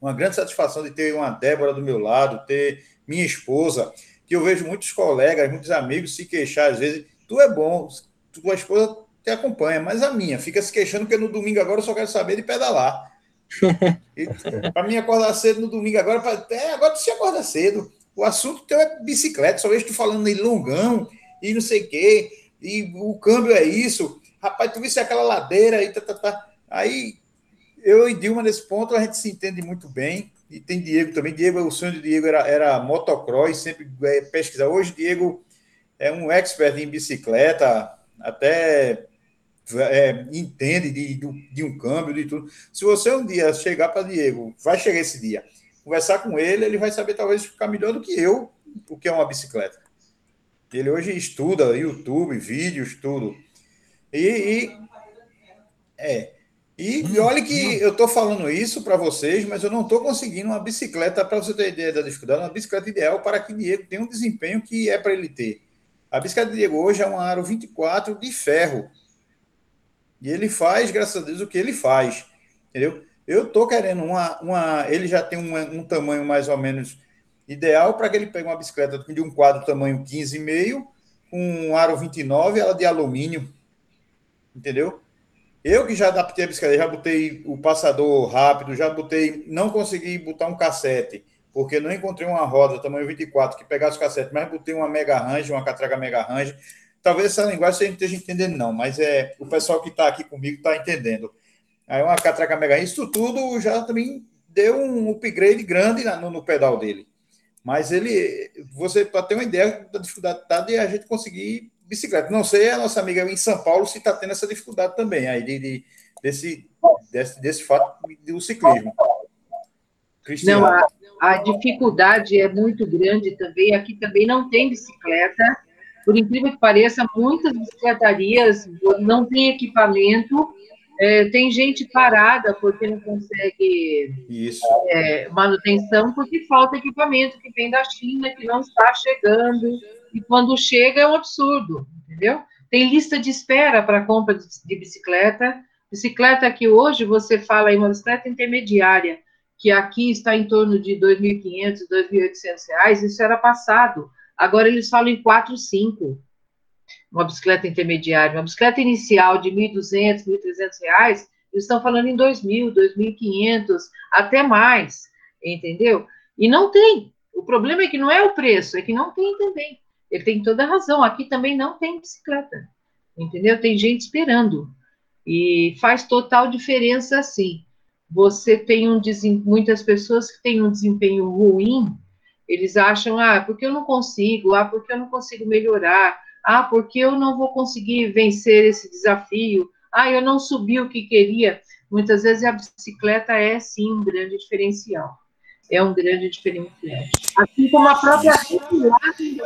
H: uma grande satisfação de ter uma Débora do meu lado, ter minha esposa, que eu vejo muitos colegas, muitos amigos se queixar às vezes, tu é bom, tua esposa te acompanha, mas a minha fica se queixando que no domingo agora eu só quero saber de pedalar. para mim acordar cedo no domingo agora, pra, é, agora tu se acorda cedo. O assunto teu é bicicleta, só vejo tu falando em longão e não sei o quê, e o câmbio é isso. Rapaz, tu visse aquela ladeira aí, tá, tá, tá. Aí eu e Dilma, nesse ponto, a gente se entende muito bem. E tem Diego também. Diego, o sonho de Diego era, era motocross, sempre é, pesquisar. Hoje, Diego é um expert em bicicleta, até é, entende de, de, um câmbio, de tudo. Se você um dia chegar para Diego, vai chegar esse dia, conversar com ele, ele vai saber talvez ficar melhor do que eu o que é uma bicicleta. Ele hoje estuda YouTube, vídeos, tudo. E, e é. E, e olha que eu estou falando isso para vocês, mas eu não estou conseguindo uma bicicleta, para você ter ideia da dificuldade, uma bicicleta ideal para que Diego tenha um desempenho que é para ele ter. A bicicleta de Diego hoje é uma Aro 24 de ferro. E ele faz, graças a Deus, o que ele faz. Entendeu? Eu tô querendo uma. uma ele já tem um, um tamanho mais ou menos ideal para que ele pegue uma bicicleta de um quadro tamanho 15,5, com um aro 29, ela de alumínio. Entendeu? Eu que já adaptei a bicicleta, já botei o passador rápido, já botei. Não consegui botar um cassete porque não encontrei uma roda tamanho 24 que pegasse o cassete, mas botei uma mega range, uma catraca mega range. Talvez essa linguagem você não esteja entendendo, não, mas é o pessoal que está aqui comigo está entendendo. Aí uma catraca mega range, isso tudo já também deu um upgrade grande no, no pedal dele. Mas ele, você para ter uma ideia da dificuldade de a gente conseguir bicicleta. Não sei a nossa amiga em São Paulo se está tendo essa dificuldade também aí de, de desse, desse, desse fato do ciclismo.
D: Cristiano. Não, a, a dificuldade é muito grande também. Aqui também não tem bicicleta. Por incrível que pareça, muitas bicicletarias não têm equipamento. É, tem gente parada porque não consegue é, manutenção, porque falta equipamento que vem da China, que não está chegando. E quando chega é um absurdo, entendeu? Tem lista de espera para compra de, de bicicleta. Bicicleta que hoje você fala em uma bicicleta intermediária que aqui está em torno de R$ 2.500, R$ 2.800, isso era passado. Agora eles falam em 4, 5. Uma bicicleta intermediária, uma bicicleta inicial de R$ 1.200, R$ 1.300, eles estão falando em R$ 2.000, R$ 2.500, até mais, entendeu? E não tem. O problema é que não é o preço, é que não tem também. Ele tem toda a razão. Aqui também não tem bicicleta, entendeu? Tem gente esperando. E faz total diferença, sim você tem um muitas pessoas que têm um desempenho ruim, eles acham, ah, porque eu não consigo, ah, porque eu não consigo melhorar, ah, porque eu não vou conseguir vencer esse desafio, ah, eu não subi o que queria. Muitas vezes a bicicleta é sim um grande diferencial. É um grande diferencial. Assim como a própria regulagem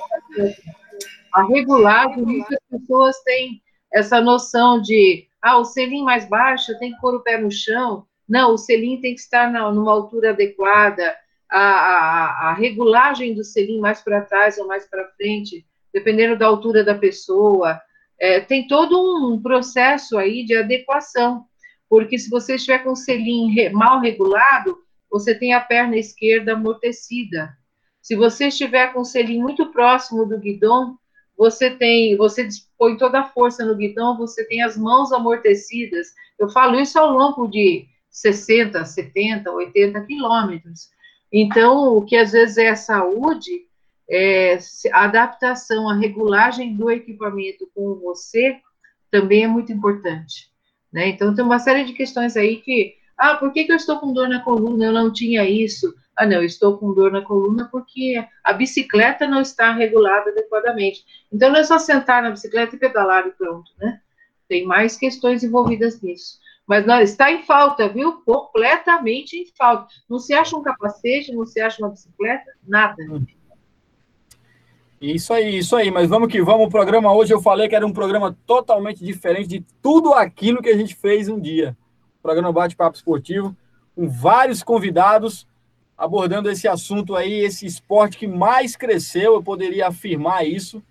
D: A regulagem, muitas pessoas têm essa noção de, ah, o selim mais baixo, tem que pôr o pé no chão, não, o selim tem que estar na, numa altura adequada, a, a, a regulagem do selim mais para trás ou mais para frente, dependendo da altura da pessoa. É, tem todo um processo aí de adequação, porque se você estiver com o selim mal regulado, você tem a perna esquerda amortecida. Se você estiver com o selim muito próximo do guidão, você tem, você põe toda a força no guidão, você tem as mãos amortecidas. Eu falo isso ao longo de 60, 70, 80 quilômetros. Então, o que às vezes é a saúde, é, a adaptação, a regulagem do equipamento com você também é muito importante. Né? Então, tem uma série de questões aí que, ah, por que, que eu estou com dor na coluna? Eu não tinha isso. Ah, não, estou com dor na coluna porque a bicicleta não está regulada adequadamente. Então, não é só sentar na bicicleta e pedalar e pronto, né? Tem mais questões envolvidas nisso. Mas não, está em falta, viu? Completamente em falta. Não se acha um capacete, não se acha uma bicicleta, nada.
A: Isso aí, isso aí. Mas vamos que vamos. O programa hoje eu falei que era um programa totalmente diferente de tudo aquilo que a gente fez um dia. O programa Bate-Papo Esportivo, com vários convidados abordando esse assunto aí, esse esporte que mais cresceu, eu poderia afirmar isso.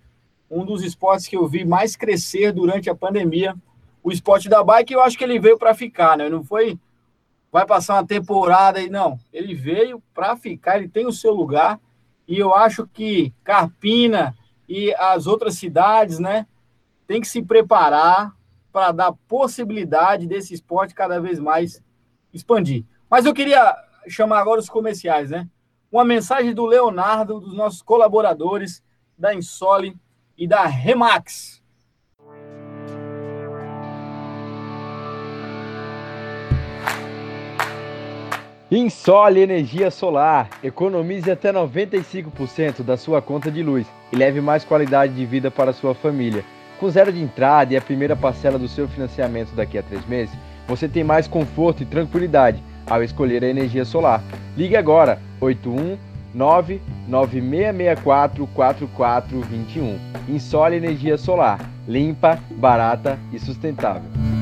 A: Um dos esportes que eu vi mais crescer durante a pandemia. O esporte da bike, eu acho que ele veio para ficar, né? Não foi vai passar uma temporada e não. Ele veio para ficar, ele tem o seu lugar e eu acho que Carpina e as outras cidades, né, tem que se preparar para dar possibilidade desse esporte cada vez mais expandir. Mas eu queria chamar agora os comerciais, né? Uma mensagem do Leonardo, dos nossos colaboradores da Insole e da Remax.
I: Insole Energia Solar. Economize até 95% da sua conta de luz e leve mais qualidade de vida para sua família. Com zero de entrada e a primeira parcela do seu financiamento daqui a três meses, você tem mais conforto e tranquilidade ao escolher a energia solar. Ligue agora 819 9664 4421. Insole Energia Solar. Limpa, barata e sustentável.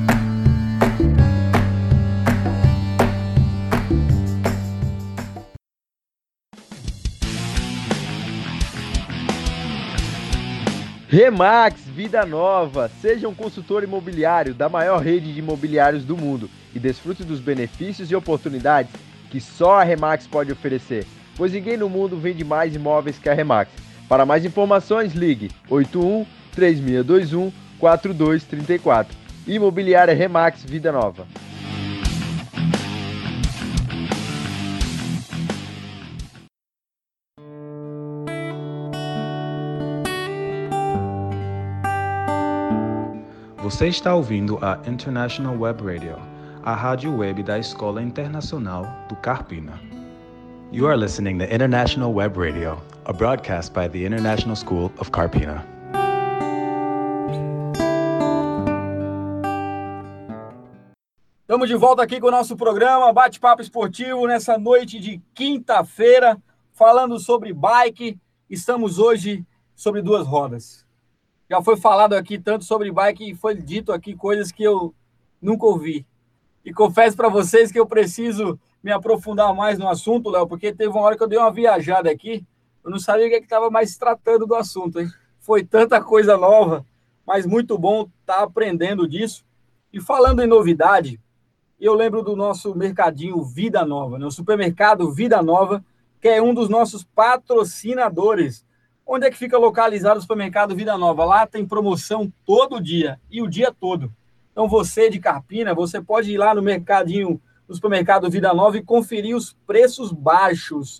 I: Remax Vida Nova. Seja um consultor imobiliário da maior rede de imobiliários do mundo e desfrute dos benefícios e oportunidades que só a Remax pode oferecer, pois ninguém no mundo vende mais imóveis que a Remax. Para mais informações, ligue 81 3621 4234. Imobiliária Remax Vida Nova.
J: Você está ouvindo a International Web Radio, a rádio web da Escola Internacional do Carpina. You are listening to International Web Radio, a broadcast by the International School of Carpina.
A: Estamos de volta aqui com o nosso programa Bate-Papo Esportivo nessa noite de quinta-feira, falando sobre bike. Estamos hoje sobre duas rodas. Já foi falado aqui tanto sobre bike e foi dito aqui coisas que eu nunca ouvi. E confesso para vocês que eu preciso me aprofundar mais no assunto, Léo, porque teve uma hora que eu dei uma viajada aqui, eu não sabia o que é estava mais tratando do assunto, hein? Foi tanta coisa nova, mas muito bom estar tá aprendendo disso. E falando em novidade, eu lembro do nosso mercadinho Vida Nova, né? o supermercado Vida Nova, que é um dos nossos patrocinadores. Onde é que fica localizado o supermercado Vida Nova? Lá tem promoção todo dia e o dia todo. Então você de Carpina, você pode ir lá no mercadinho, no supermercado Vida Nova e conferir os preços baixos.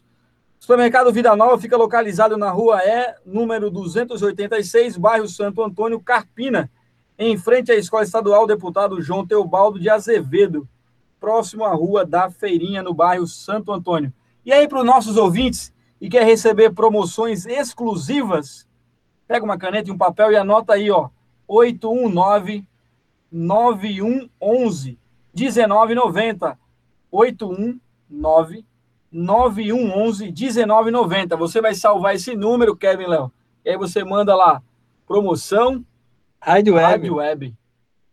A: O supermercado Vida Nova fica localizado na rua E, número 286, bairro Santo Antônio, Carpina, em frente à Escola Estadual Deputado João Teobaldo de Azevedo, próximo à Rua da Feirinha, no bairro Santo Antônio. E aí, para os nossos ouvintes e quer receber promoções exclusivas, pega uma caneta e um papel e anota aí, ó, 819 9111 1990 819 9111 1990. Você vai salvar esse número, Kevin Léo. E aí você manda lá promoção
B: Rádio Web.
A: Rádio Web.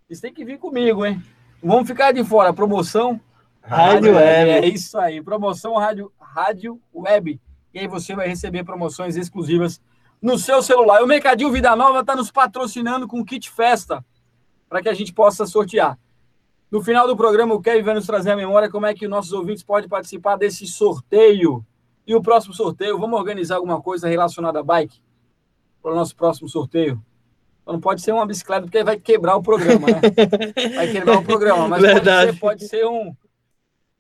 A: Vocês têm que vir comigo, hein? Vamos ficar de fora. Promoção
B: Rádio, Rádio Web.
A: É isso aí. Promoção Rádio, Rádio Web e aí você vai receber promoções exclusivas no seu celular. O Mercadinho Vida Nova está nos patrocinando com kit festa para que a gente possa sortear. No final do programa, o Kevin vai nos trazer a memória como é que nossos ouvintes podem participar desse sorteio. E o próximo sorteio, vamos organizar alguma coisa relacionada a bike para o nosso próximo sorteio. Não pode ser uma bicicleta, porque vai quebrar o programa, né? Vai quebrar o programa, mas pode ser, pode ser um,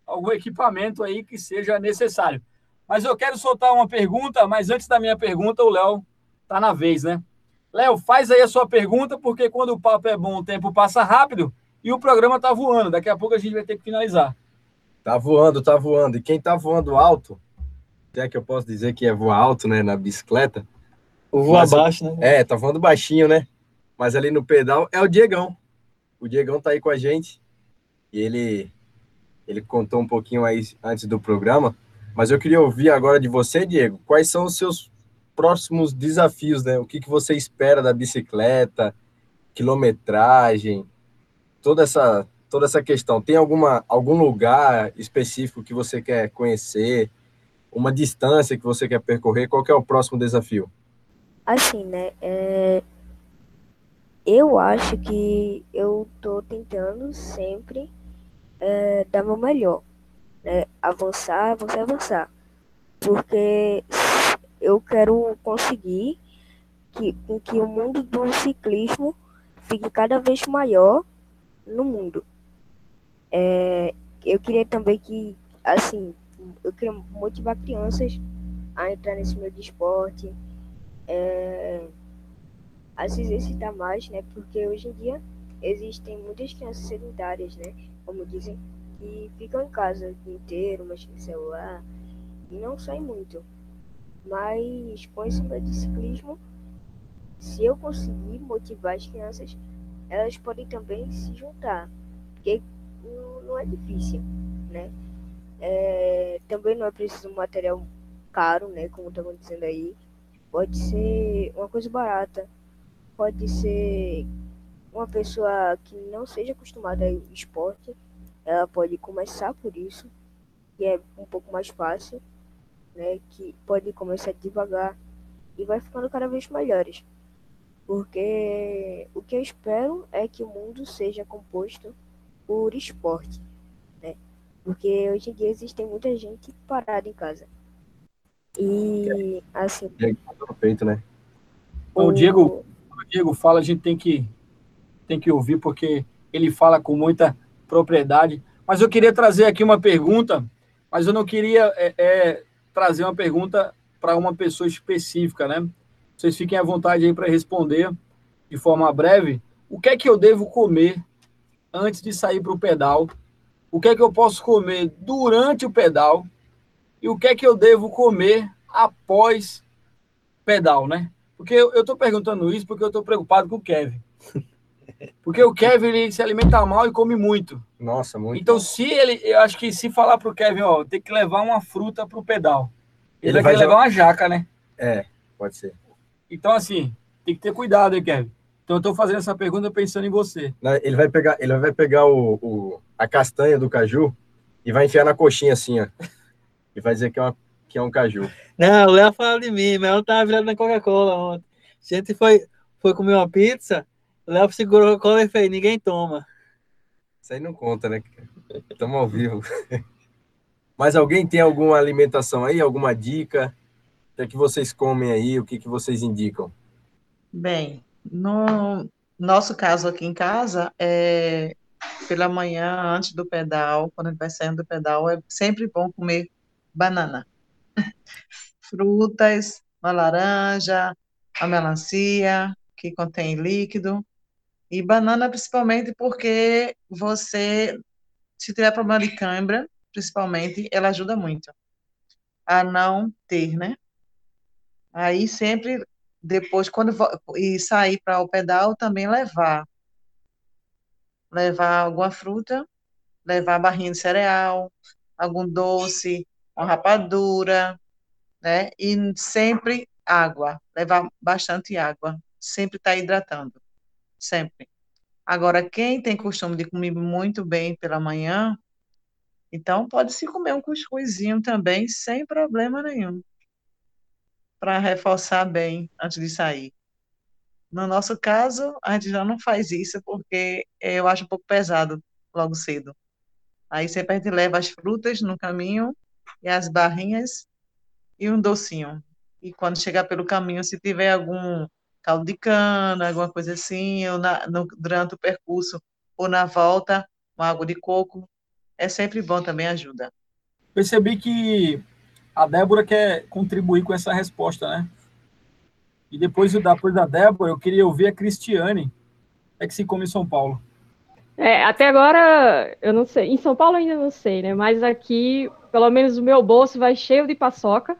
A: algum equipamento aí que seja necessário. Mas eu quero soltar uma pergunta, mas antes da minha pergunta, o Léo tá na vez, né? Léo, faz aí a sua pergunta, porque quando o papo é bom, o tempo passa rápido e o programa tá voando. Daqui a pouco a gente vai ter que finalizar.
C: Tá voando, tá voando. E quem tá voando alto se é que eu posso dizer que é voar alto, né, na bicicleta.
B: Voa abaixo, né?
C: É, tá voando baixinho, né? Mas ali no pedal é o Diegão. O Diegão tá aí com a gente. E ele, ele contou um pouquinho aí antes do programa. Mas eu queria ouvir agora de você, Diego, quais são os seus próximos desafios, né? O que, que você espera da bicicleta, quilometragem, toda essa, toda essa questão. Tem alguma, algum lugar específico que você quer conhecer? Uma distância que você quer percorrer? Qual que é o próximo desafio?
G: Assim, né? É... Eu acho que eu tô tentando sempre é, dar meu melhor. Né? Avançar, avançar, avançar. Porque eu quero conseguir que, que o mundo do ciclismo fique cada vez maior no mundo. É, eu queria também que, assim, eu queria motivar crianças a entrar nesse meio de esporte, é, a se exercitar mais, né? Porque hoje em dia existem muitas crianças sedentárias, né? Como dizem, que ficam em casa o dia inteiro, mexendo celular e não saem muito. Mas com esse meio de ciclismo, se eu conseguir motivar as crianças, elas podem também se juntar, porque não é difícil, né? É, também não é preciso um material caro, né? Como estavam dizendo aí. Pode ser uma coisa barata, pode ser uma pessoa que não seja acostumada ao esporte, ela pode começar por isso, que é um pouco mais fácil né, que pode começar devagar e vai ficando cada vez melhores. Porque o que eu espero é que o mundo seja composto por esporte, né? Porque hoje em dia existe muita gente parada em casa. E assim.
C: Perfeito, né?
A: O Diego, o Diego fala, a gente tem que tem que ouvir porque ele fala com muita propriedade. Mas eu queria trazer aqui uma pergunta, mas eu não queria é, é, trazer uma pergunta para uma pessoa específica, né? Vocês fiquem à vontade aí para responder de forma breve. O que é que eu devo comer antes de sair para o pedal? O que é que eu posso comer durante o pedal? E o que é que eu devo comer após pedal, né? Porque eu estou perguntando isso porque eu estou preocupado com o Kevin. Porque o Kevin ele se alimenta mal e come muito.
C: Nossa, muito.
A: Então, se ele, eu acho que se falar pro Kevin, ó, tem que levar uma fruta pro pedal. Ele, ele vai, vai levar uma jaca, né?
C: É, pode ser.
A: Então, assim, tem que ter cuidado, hein, Kevin? Então, eu tô fazendo essa pergunta pensando em você.
C: Ele vai pegar, ele vai pegar o, o a castanha do caju e vai enfiar na coxinha assim, ó. E vai dizer que é, uma, que é um caju.
B: Não, o Léo fala de mim, mas eu tava virado na Coca-Cola ontem. A gente foi, foi comer uma pizza, Léo segurou a cola e fez, ninguém toma.
C: Isso aí não conta, né? Estamos ao vivo. Mas alguém tem alguma alimentação aí, alguma dica? O que é que vocês comem aí? O que, que vocês indicam?
F: Bem, no nosso caso aqui em casa, é, pela manhã, antes do pedal, quando a gente vai saindo do pedal, é sempre bom comer banana. Frutas, uma laranja, a melancia, que contém líquido, e banana, principalmente, porque você, se tiver problema de cãibra, principalmente, ela ajuda muito a não ter, né? Aí sempre, depois, quando e sair para o pedal, também levar. Levar alguma fruta, levar barrinha de cereal, algum doce, uma rapadura, né? E sempre água, levar bastante água, sempre estar tá hidratando sempre. Agora, quem tem costume de comer muito bem pela manhã, então pode-se comer um cuscuzinho também, sem problema nenhum, para reforçar bem antes de sair. No nosso caso, a gente já não faz isso porque eu acho um pouco pesado logo cedo. Aí sempre a gente leva as frutas no caminho e as barrinhas e um docinho. E quando chegar pelo caminho, se tiver algum caldo de cana, alguma coisa assim, ou na, no, durante o percurso, ou na volta, uma água de coco. É sempre bom também, ajuda.
A: Percebi que a Débora quer contribuir com essa resposta, né? E depois, depois da Débora, eu queria ouvir a Cristiane. É que se come em São Paulo.
E: É, até agora, eu não sei. Em São Paulo ainda não sei, né? Mas aqui, pelo menos o meu bolso vai cheio de paçoca.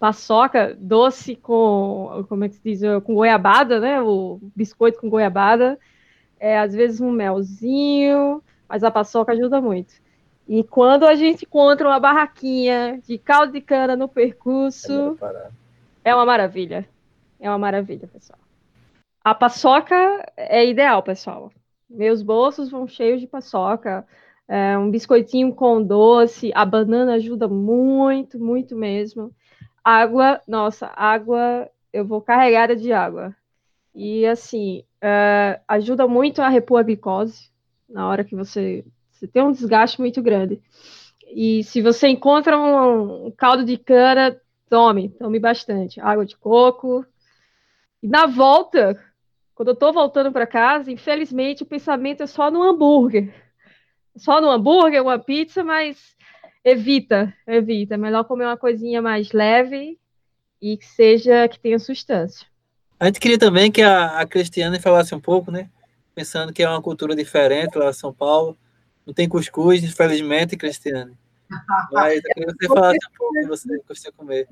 E: Paçoca doce com, como é que se diz, com goiabada, né? O biscoito com goiabada, é, às vezes um melzinho, mas a paçoca ajuda muito. E quando a gente encontra uma barraquinha de caldo de cana no percurso, é, é uma maravilha. É uma maravilha, pessoal. A paçoca é ideal, pessoal. Meus bolsos vão cheios de paçoca. É, um biscoitinho com doce, a banana ajuda muito, muito mesmo. Água, nossa, água, eu vou carregada de água. E assim, é, ajuda muito a repor a glicose na hora que você, você tem um desgaste muito grande. E se você encontra um, um caldo de cana, tome, tome bastante. Água de coco. E na volta, quando eu estou voltando para casa, infelizmente o pensamento é só no hambúrguer. Só no hambúrguer, uma pizza, mas evita, evita. É melhor comer uma coisinha mais leve e que seja que tenha substância.
B: A gente queria também que a, a Cristiane falasse um pouco, né? Pensando que é uma cultura diferente lá em São Paulo. Não tem cuscuz, infelizmente, Cristiane. Mas eu queria que você falasse um pouco que você gosta comer.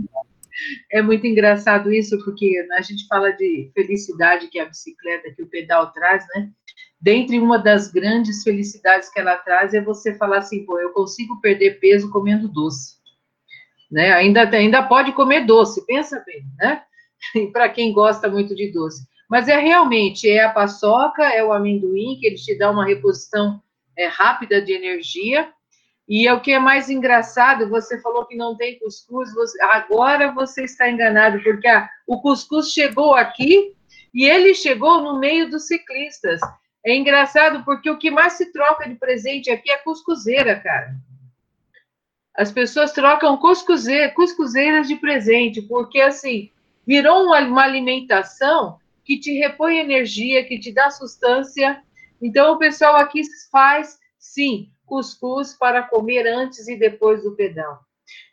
D: É muito engraçado isso, porque a gente fala de felicidade que a bicicleta, que o pedal traz, né? Dentre uma das grandes felicidades que ela traz é você falar assim, pô, eu consigo perder peso comendo doce. Né? Ainda, ainda pode comer doce, pensa bem, né? Para quem gosta muito de doce. Mas é realmente, é a paçoca, é o amendoim, que ele te dá uma reposição é, rápida de energia, e é o que é mais engraçado, você falou que não tem cuscuz, você, agora você está enganado, porque a, o cuscuz chegou aqui e ele chegou no meio dos ciclistas. É engraçado porque o que mais se troca de presente aqui é cuscuzeira, cara. As pessoas trocam cuscuzeira, cuscuzeiras de presente, porque assim, virou uma, alimentação que te repõe energia, que te dá sustância. Então o pessoal aqui faz, sim, cuscuz para comer antes e depois do pedal.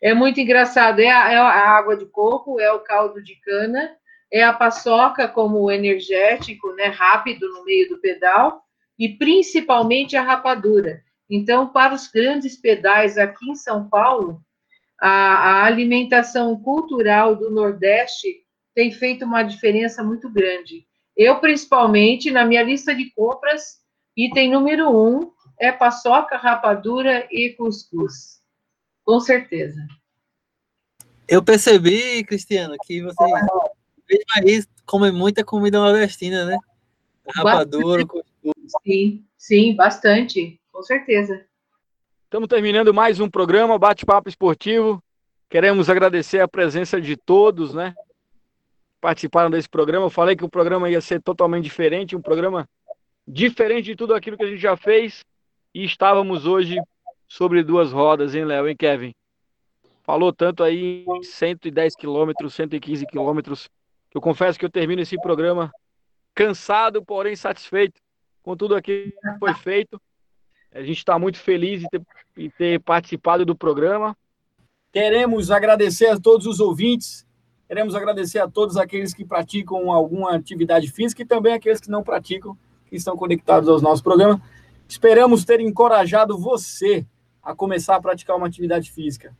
D: É muito engraçado, é a, é a água de coco, é o caldo de cana, é a paçoca como energético, né, rápido no meio do pedal, e principalmente a rapadura. Então, para os grandes pedais aqui em São Paulo, a, a alimentação cultural do Nordeste tem feito uma diferença muito grande. Eu, principalmente, na minha lista de compras, item número um é paçoca, rapadura e cuscuz. Com certeza.
B: Eu percebi, Cristiano, que você aí come muita comida nordestina, né? Rapadura.
D: Sim, sim, bastante, com certeza.
A: Estamos terminando mais um programa, Bate-Papo Esportivo. Queremos agradecer a presença de todos, né? Participaram desse programa. Eu falei que o programa ia ser totalmente diferente, um programa diferente de tudo aquilo que a gente já fez. E estávamos hoje sobre duas rodas, hein, Léo, hein, Kevin? Falou tanto aí em 110 quilômetros, 115 quilômetros. Eu confesso que eu termino esse programa cansado, porém satisfeito com tudo aquilo que foi feito. A gente está muito feliz em ter, em ter participado do programa. Queremos agradecer a todos os ouvintes, queremos agradecer a todos aqueles que praticam alguma atividade física e também aqueles que não praticam, que estão conectados aos nossos programas. Esperamos ter encorajado você a começar a praticar uma atividade física.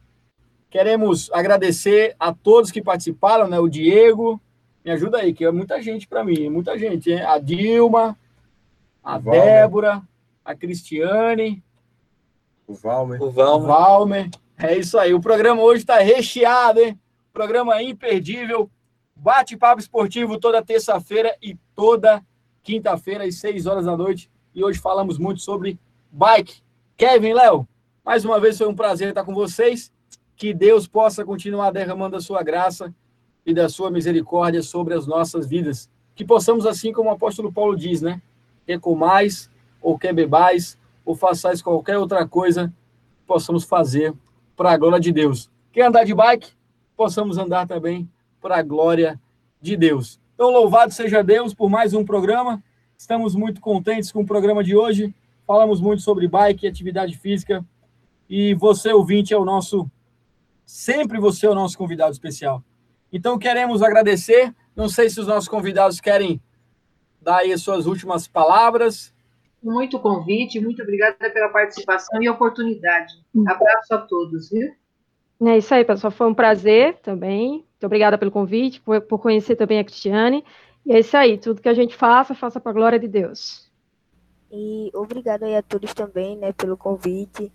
A: Queremos agradecer a todos que participaram, né? O Diego, me ajuda aí, que é muita gente para mim, muita gente, hein? A Dilma, a Débora, a Cristiane,
C: o Valmer.
A: O Valmer. O Valmer. É isso aí. O programa hoje está recheado, hein? Programa imperdível. Bate-papo esportivo toda terça-feira e toda quinta-feira, às seis horas da noite e hoje falamos muito sobre bike. Kevin, Léo, mais uma vez foi um prazer estar com vocês. Que Deus possa continuar derramando a sua graça e da sua misericórdia sobre as nossas vidas. Que possamos, assim como o apóstolo Paulo diz, né? Que comais, ou que bebais, ou façais qualquer outra coisa, possamos fazer para a glória de Deus. Quem andar de bike, possamos andar também para a glória de Deus. Então, louvado seja Deus por mais um programa. Estamos muito contentes com o programa de hoje. Falamos muito sobre bike atividade física. E você, ouvinte, é o nosso. Sempre você é o nosso convidado especial. Então, queremos agradecer. Não sei se os nossos convidados querem dar aí as suas últimas palavras.
D: Muito convite, muito obrigada pela participação e oportunidade. Abraço a todos, viu?
E: É isso aí, pessoal. Foi um prazer também Muito obrigada pelo convite, por, por conhecer também a Cristiane. E é isso aí, tudo que a gente faça, faça para a glória de Deus.
G: E obrigado aí a todos também, né, pelo convite.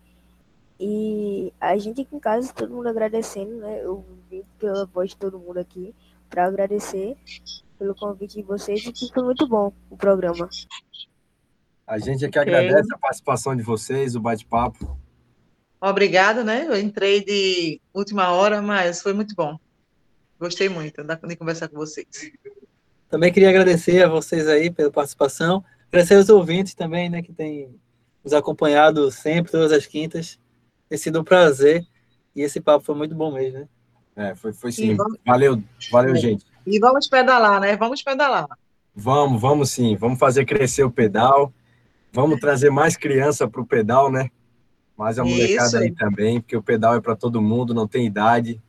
G: E a gente aqui em casa, todo mundo agradecendo, né? Eu vim pela voz de todo mundo aqui para agradecer pelo convite de vocês e que foi muito bom o programa.
C: A gente é que okay. agradece a participação de vocês, o bate-papo.
F: Obrigada, né? Eu entrei de última hora, mas foi muito bom. Gostei muito de conversar com vocês.
B: Também queria agradecer a vocês aí pela participação. Agradecer aos ouvintes também, né, que têm nos acompanhado sempre, todas as quintas. Tem sido um prazer. E esse papo foi muito bom mesmo, né?
C: É, foi, foi sim. Vamos... Valeu, valeu, gente.
F: E vamos pedalar, né? Vamos pedalar.
C: Vamos, vamos sim. Vamos fazer crescer o pedal. Vamos trazer mais criança para o pedal, né? Mais a molecada Isso. aí também, porque o pedal é para todo mundo, não tem idade.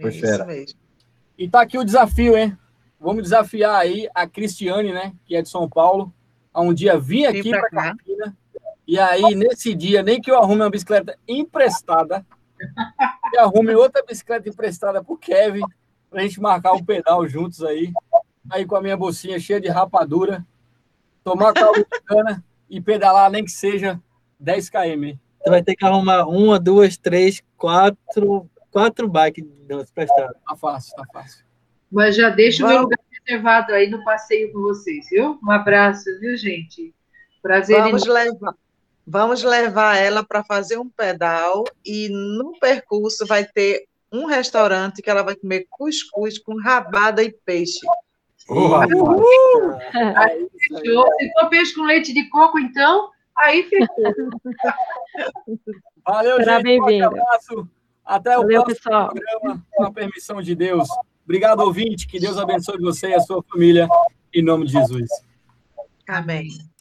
C: Foi Isso fera. Mesmo.
A: E tá aqui o desafio, hein? Vamos desafiar aí a Cristiane, né? Que é de São Paulo, a um dia vir aqui para Campinas e aí, nesse dia, nem que eu arrume uma bicicleta emprestada, e arrume outra bicicleta emprestada pro Kevin, pra gente marcar um pedal juntos aí. Aí com a minha bolsinha cheia de rapadura, tomar caldo de cana e pedalar nem que seja 10 km.
B: Você vai ter que arrumar uma, duas, três, quatro, quatro bikes emprestadas.
A: Tá fácil, tá fácil.
D: Mas já deixa o meu lugar reservado aí no passeio com vocês, viu? Um abraço, viu, gente? Prazer
F: Vamos em... levar. Vamos levar ela para fazer um pedal e no percurso vai ter um restaurante que ela vai comer cuscuz com rabada e peixe.
D: Uhul! Aí, fechou. Se for peixe com leite de coco, então, aí fechou.
A: Valeu, Será gente. Um abraço. Até o Valeu, próximo pessoal. programa, com a permissão de Deus. Obrigado, ouvinte. Que Deus abençoe você e a sua família. Em nome de Jesus.
F: Amém.